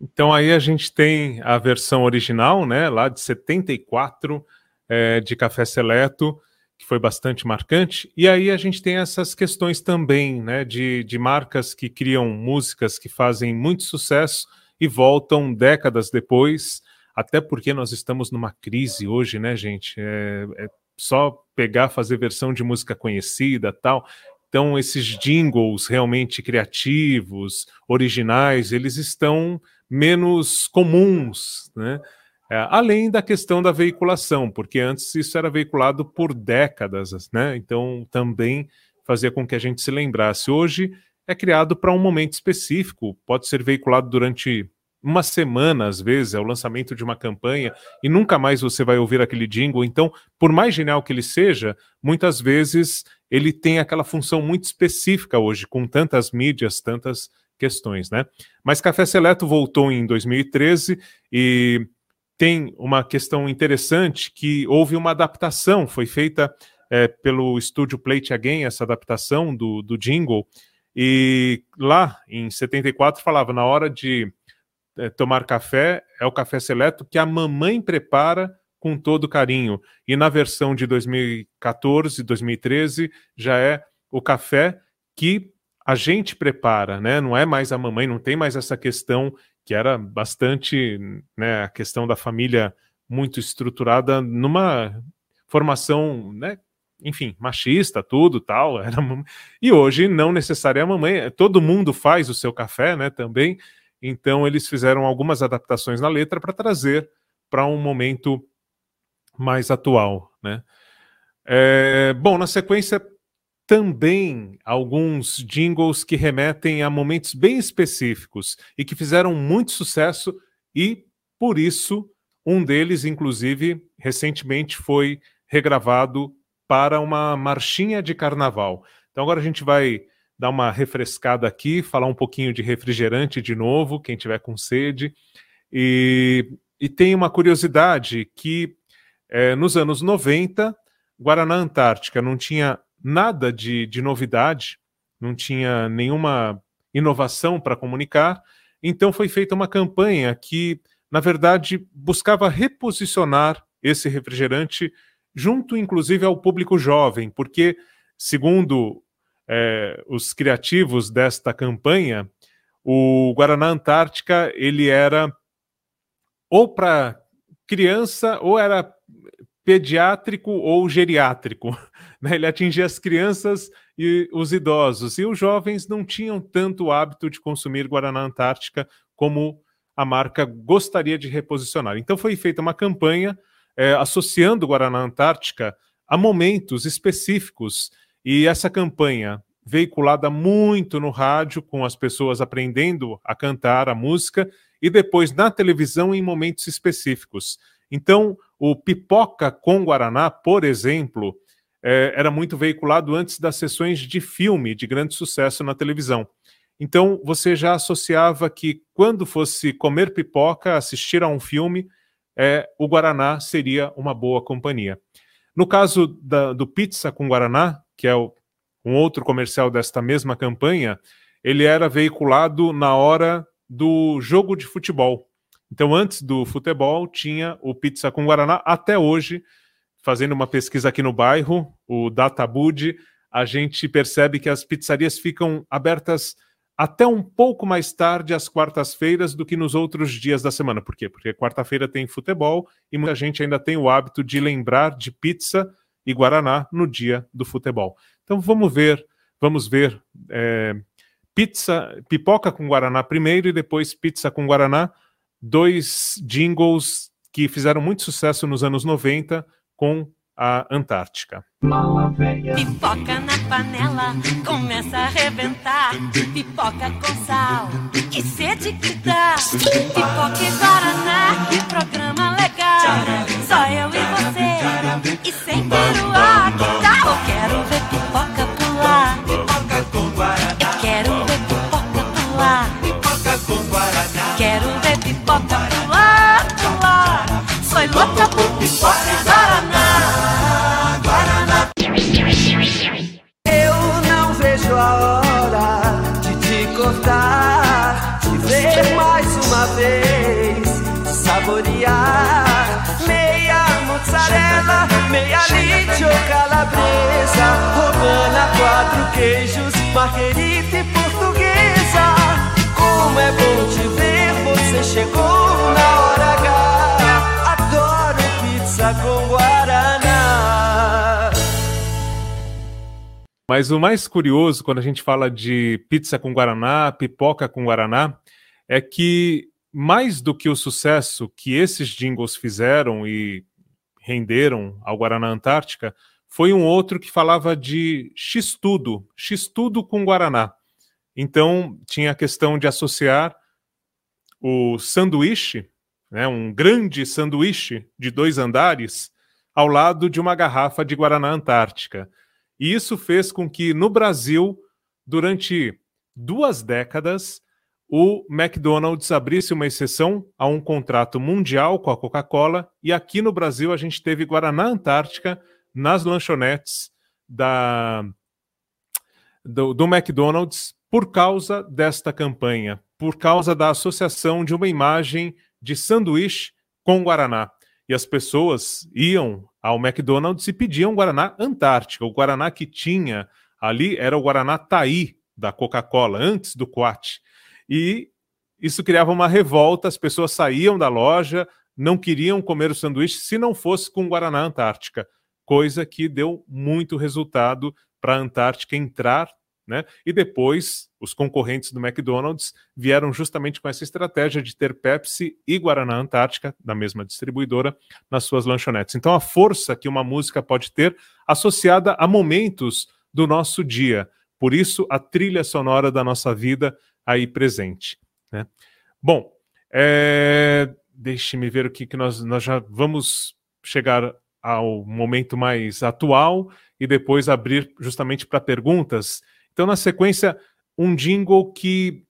Então aí a gente tem a versão original, né, lá de 74, é, de Café Seleto, que foi bastante marcante. E aí a gente tem essas questões também, né, de, de marcas que criam músicas que fazem muito sucesso e voltam décadas depois, até porque nós estamos numa crise hoje, né, gente? É, é só pegar, fazer versão de música conhecida tal. Então, esses jingles realmente criativos, originais, eles estão menos comuns, né? É, além da questão da veiculação, porque antes isso era veiculado por décadas, né? Então também fazia com que a gente se lembrasse. Hoje é criado para um momento específico, pode ser veiculado durante uma semana, às vezes, é o lançamento de uma campanha, e nunca mais você vai ouvir aquele jingle. Então, por mais genial que ele seja, muitas vezes ele tem aquela função muito específica hoje, com tantas mídias, tantas questões, né? Mas Café Seleto voltou em 2013 e tem uma questão interessante que houve uma adaptação, foi feita é, pelo estúdio Plate Again, essa adaptação do, do jingle, e lá em 74 falava na hora de é, tomar café, é o café seleto que a mamãe prepara com todo carinho. E na versão de 2014, 2013, já é o café que a gente prepara, né? Não é mais a mamãe, não tem mais essa questão que era bastante, né, a questão da família muito estruturada numa formação, né, enfim, machista, tudo, tal, era e hoje não necessariamente a mamãe, todo mundo faz o seu café, né, também. Então eles fizeram algumas adaptações na letra para trazer para um momento mais atual, né? É, bom, na sequência também alguns jingles que remetem a momentos bem específicos e que fizeram muito sucesso e por isso um deles inclusive recentemente foi regravado para uma marchinha de carnaval. Então agora a gente vai dar uma refrescada aqui, falar um pouquinho de refrigerante de novo, quem tiver com sede. E, e tem uma curiosidade que é, nos anos 90, Guaraná Antártica não tinha nada de, de novidade, não tinha nenhuma inovação para comunicar, então foi feita uma campanha que, na verdade, buscava reposicionar esse refrigerante junto, inclusive, ao público jovem, porque, segundo é, os criativos desta campanha, o Guaraná Antártica ele era ou para criança ou era pediátrico ou geriátrico. *laughs* Né? Ele atingia as crianças e os idosos. E os jovens não tinham tanto hábito de consumir Guaraná Antártica como a marca gostaria de reposicionar. Então foi feita uma campanha é, associando Guaraná Antártica a momentos específicos e essa campanha veiculada muito no rádio, com as pessoas aprendendo a cantar a música, e depois na televisão em momentos específicos. Então, o Pipoca com Guaraná, por exemplo, é, era muito veiculado antes das sessões de filme de grande sucesso na televisão. Então, você já associava que quando fosse comer pipoca, assistir a um filme, é, o Guaraná seria uma boa companhia. No caso da, do Pizza com Guaraná, que é o, um outro comercial desta mesma campanha, ele era veiculado na hora do jogo de futebol. Então, antes do futebol, tinha o Pizza com Guaraná. Até hoje, fazendo uma pesquisa aqui no bairro, o Databud, a gente percebe que as pizzarias ficam abertas até um pouco mais tarde às quartas-feiras do que nos outros dias da semana. Por quê? Porque quarta-feira tem futebol e muita gente ainda tem o hábito de lembrar de pizza e guaraná no dia do futebol. Então vamos ver, vamos ver é, pizza, pipoca com guaraná primeiro e depois pizza com guaraná, dois jingles que fizeram muito sucesso nos anos 90 com a Antártica. Pipoca na panela, começa a arrebentar. Pipoca com sal, que sede que dá. Pipoca e Guaraná, que programa legal. Só eu e você, e sem peruá, que tal? Eu quero ver pipoca pular. Pipoca com Guaraná. Eu quero ver pipoca pular. Pipoca com Guaraná. Quero ver pipoca pular, pular. Sou louca por pipoca e Guaraná. Eu não vejo a hora de te cortar, de ver mais uma vez, saborear. Meia mozzarella, meia lidio calabresa, romana, quatro queijos, marguerita e portuguesa. Como é bom te ver, você chegou na hora H. Adoro pizza com guaraná. Mas o mais curioso quando a gente fala de pizza com guaraná, pipoca com guaraná, é que mais do que o sucesso que esses jingles fizeram e renderam ao Guaraná Antártica, foi um outro que falava de X-tudo, X-tudo com guaraná. Então tinha a questão de associar o sanduíche, né, um grande sanduíche de dois andares, ao lado de uma garrafa de Guaraná Antártica. E isso fez com que no Brasil, durante duas décadas, o McDonald's abrisse uma exceção a um contrato mundial com a Coca-Cola e aqui no Brasil a gente teve Guaraná Antártica nas lanchonetes da, do, do McDonald's por causa desta campanha, por causa da associação de uma imagem de sanduíche com Guaraná. E as pessoas iam ao McDonald's e pediam Guaraná Antártica. O Guaraná que tinha ali era o Guaraná Taí da Coca-Cola, antes do Quat. E isso criava uma revolta, as pessoas saíam da loja, não queriam comer o sanduíche se não fosse com Guaraná Antártica, coisa que deu muito resultado para a Antártica entrar né? E depois, os concorrentes do McDonald's vieram justamente com essa estratégia de ter Pepsi e Guaraná Antártica, da mesma distribuidora, nas suas lanchonetes. Então, a força que uma música pode ter associada a momentos do nosso dia. Por isso, a trilha sonora da nossa vida aí presente. Né? Bom, é... deixe-me ver o que, que nós, nós já vamos chegar ao momento mais atual e depois abrir justamente para perguntas. Então, na sequência, um jingle que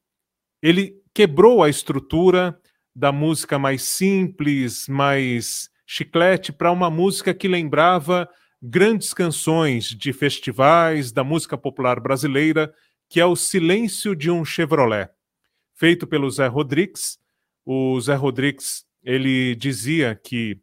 ele quebrou a estrutura da música mais simples, mais chiclete, para uma música que lembrava grandes canções de festivais da música popular brasileira, que é o Silêncio de um Chevrolet, feito pelo Zé Rodrigues. O Zé Rodrigues ele dizia que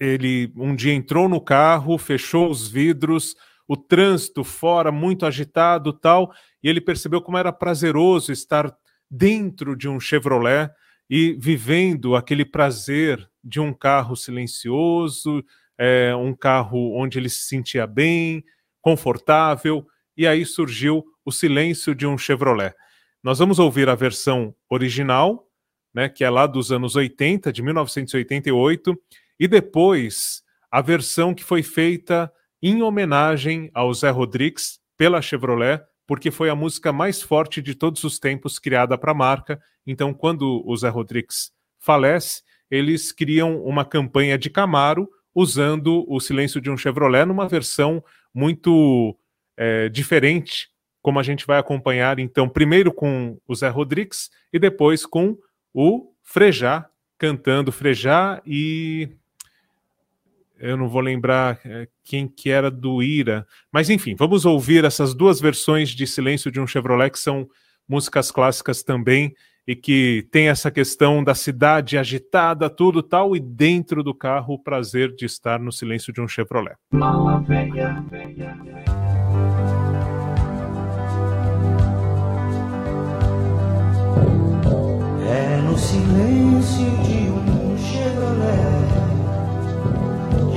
ele um dia entrou no carro, fechou os vidros, o trânsito fora muito agitado tal, e ele percebeu como era prazeroso estar dentro de um Chevrolet e vivendo aquele prazer de um carro silencioso, é, um carro onde ele se sentia bem, confortável, e aí surgiu o silêncio de um Chevrolet. Nós vamos ouvir a versão original né, que é lá dos anos 80, de 1988, e depois a versão que foi feita em homenagem ao Zé Rodrigues pela Chevrolet, porque foi a música mais forte de todos os tempos criada para a marca. Então, quando o Zé Rodrigues falece, eles criam uma campanha de Camaro usando o Silêncio de um Chevrolet numa versão muito é, diferente, como a gente vai acompanhar, então, primeiro com o Zé Rodrigues e depois com o Frejá, cantando Frejá e eu não vou lembrar é, quem que era do Ira, mas enfim, vamos ouvir essas duas versões de Silêncio de um Chevrolet que são músicas clássicas também e que tem essa questão da cidade agitada, tudo tal, e dentro do carro o prazer de estar no silêncio de um Chevrolet. Mala velha, velha, É no silêncio de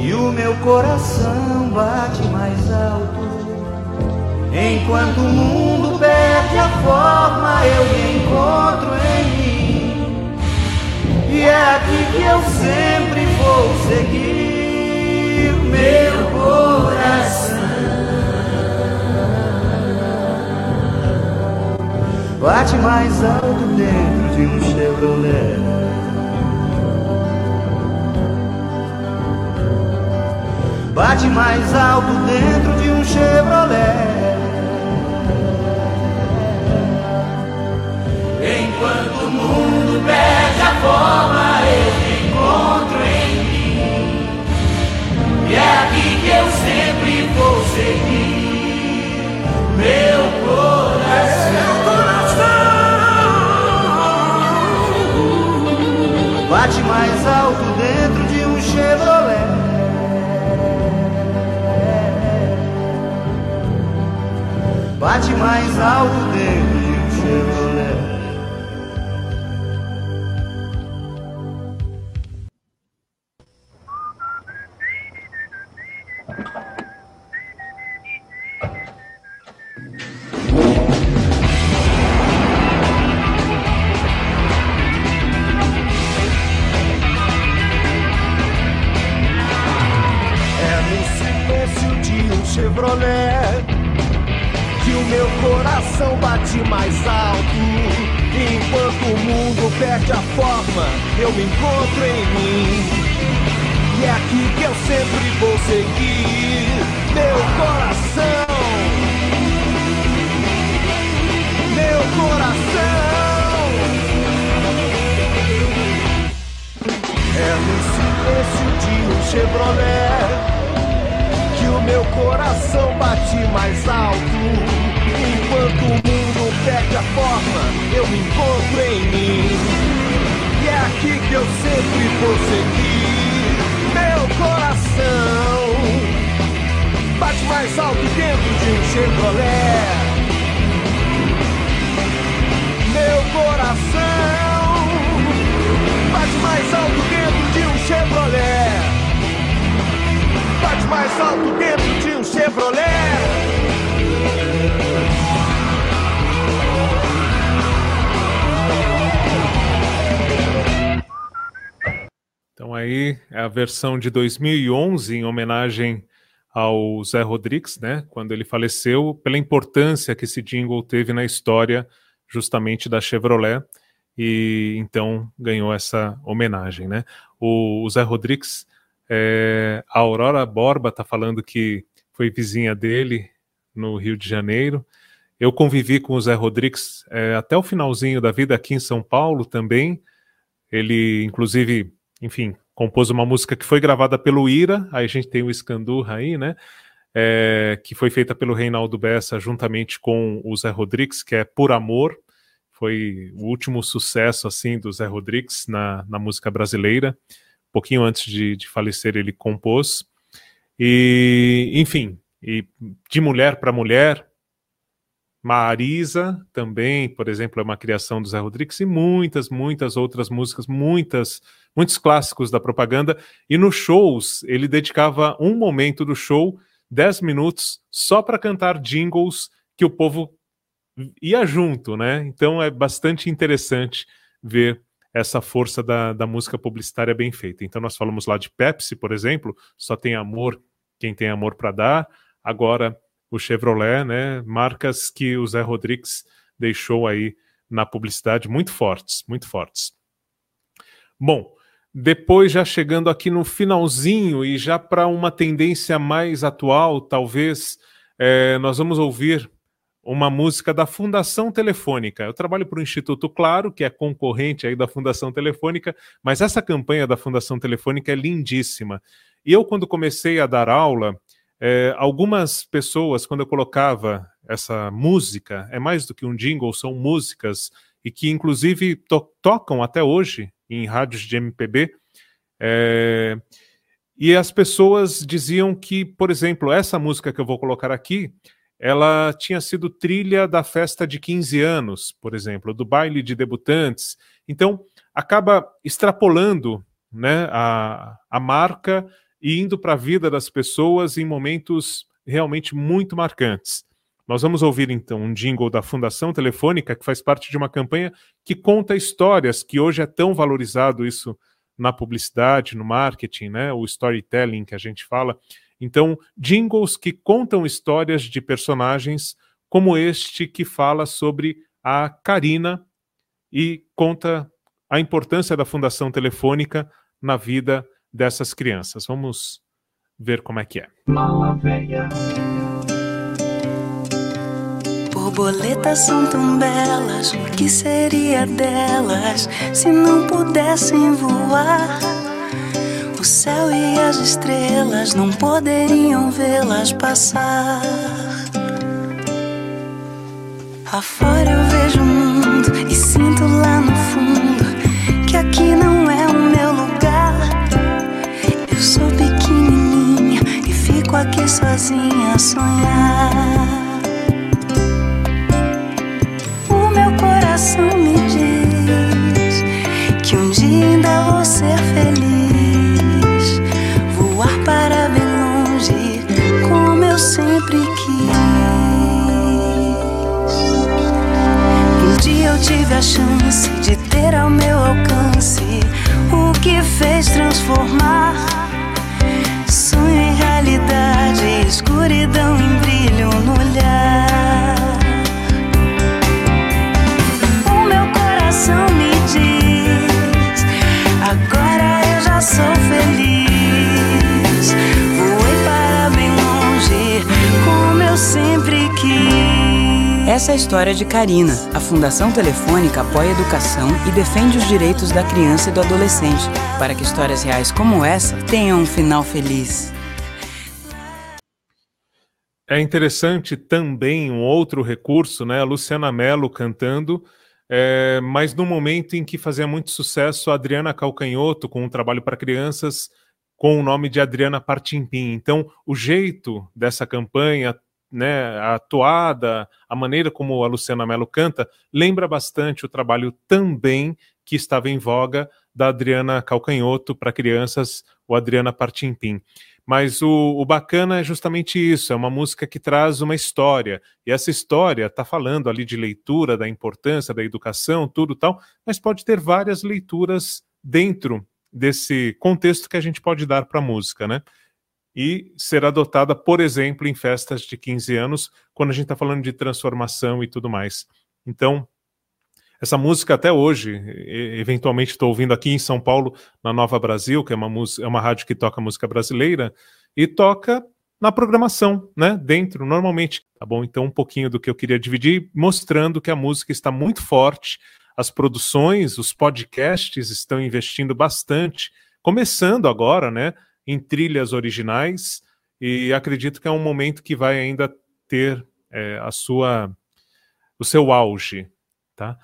que o meu coração bate mais alto. Enquanto o mundo perde a forma, eu me encontro em mim. E é aqui que eu sempre vou seguir meu coração. Bate mais alto dentro de um Chevrolet. Bate mais alto dentro de um Chevrolet. Enquanto o mundo perde a forma, eu me encontro em mim. E é aqui que eu sempre vou seguir meu coração. Bate mais alto Bate mais alto a versão de 2011 em homenagem ao Zé Rodrigues, né, quando ele faleceu, pela importância que esse jingle teve na história justamente da Chevrolet e então ganhou essa homenagem, né? O, o Zé Rodrigues, é, a Aurora Borba está falando que foi vizinha dele no Rio de Janeiro. Eu convivi com o Zé Rodrigues é, até o finalzinho da vida aqui em São Paulo também. Ele, inclusive, enfim, compôs uma música que foi gravada pelo Ira, aí a gente tem o Escandurra aí, né? É, que foi feita pelo Reinaldo Bessa juntamente com o Zé Rodrigues, que é Por Amor. Foi o último sucesso assim do Zé Rodrigues na, na música brasileira. Um pouquinho antes de, de falecer, ele compôs. E, enfim, e de mulher para mulher, Marisa também, por exemplo, é uma criação do Zé Rodrigues e muitas, muitas outras músicas, muitas, muitos clássicos da propaganda. E nos shows ele dedicava um momento do show, 10 minutos, só para cantar jingles que o povo ia junto, né? Então é bastante interessante ver essa força da, da música publicitária bem feita. Então, nós falamos lá de Pepsi, por exemplo, só tem amor quem tem amor para dar. Agora, o Chevrolet, né? Marcas que o Zé Rodrigues deixou aí na publicidade muito fortes, muito fortes. Bom, depois já chegando aqui no finalzinho e já para uma tendência mais atual, talvez é, nós vamos ouvir uma música da Fundação Telefônica. Eu trabalho para o Instituto Claro, que é concorrente aí da Fundação Telefônica, mas essa campanha da Fundação Telefônica é lindíssima. E eu, quando comecei a dar aula, é, algumas pessoas, quando eu colocava essa música, é mais do que um jingle, são músicas, e que inclusive to tocam até hoje em rádios de MPB, é, e as pessoas diziam que, por exemplo, essa música que eu vou colocar aqui, ela tinha sido trilha da festa de 15 anos, por exemplo, do baile de debutantes. Então, acaba extrapolando né, a, a marca e indo para a vida das pessoas em momentos realmente muito marcantes. Nós vamos ouvir então um jingle da Fundação Telefônica, que faz parte de uma campanha que conta histórias, que hoje é tão valorizado isso na publicidade, no marketing, né? O storytelling que a gente fala. Então, jingles que contam histórias de personagens, como este que fala sobre a Karina e conta a importância da Fundação Telefônica na vida dessas crianças. Vamos ver como é que é. Borboletas são tão belas, o que seria delas se não pudessem voar? O céu e as estrelas não poderiam vê-las passar. Afora eu vejo o mundo e sinto lá no fundo que aqui não é o meu lugar. Eu sou pequenininha e fico aqui sozinha a sonhar. Coração me diz que um dia ainda vou ser feliz. sempre quis. Um dia eu tive a chance de ter ao meu alcance o que fez transformar sonho em realidade, escuridão em Essa é a história de Karina. A Fundação Telefônica apoia a educação e defende os direitos da criança e do adolescente, para que histórias reais como essa tenham um final feliz. É interessante também um outro recurso, né? A Luciana Mello cantando, é, mas no momento em que fazia muito sucesso a Adriana Calcanhoto com um trabalho para crianças com o nome de Adriana Partimpim. Então, o jeito dessa campanha, né, a toada, a maneira como a Luciana Mello canta, lembra bastante o trabalho também que estava em voga da Adriana Calcanhoto para crianças, o Adriana Partimpim. Mas o, o, bacana é justamente isso, é uma música que traz uma história, e essa história está falando ali de leitura, da importância da educação, tudo tal, mas pode ter várias leituras dentro desse contexto que a gente pode dar para a música, né? E ser adotada, por exemplo, em festas de 15 anos, quando a gente está falando de transformação e tudo mais. Então, essa música até hoje, eventualmente estou ouvindo aqui em São Paulo, na Nova Brasil, que é uma, é uma rádio que toca música brasileira, e toca na programação, né? Dentro, normalmente. Tá bom? Então, um pouquinho do que eu queria dividir, mostrando que a música está muito forte, as produções, os podcasts estão investindo bastante, começando agora, né? Em trilhas originais e acredito que é um momento que vai ainda ter é, a sua o seu auge, tá?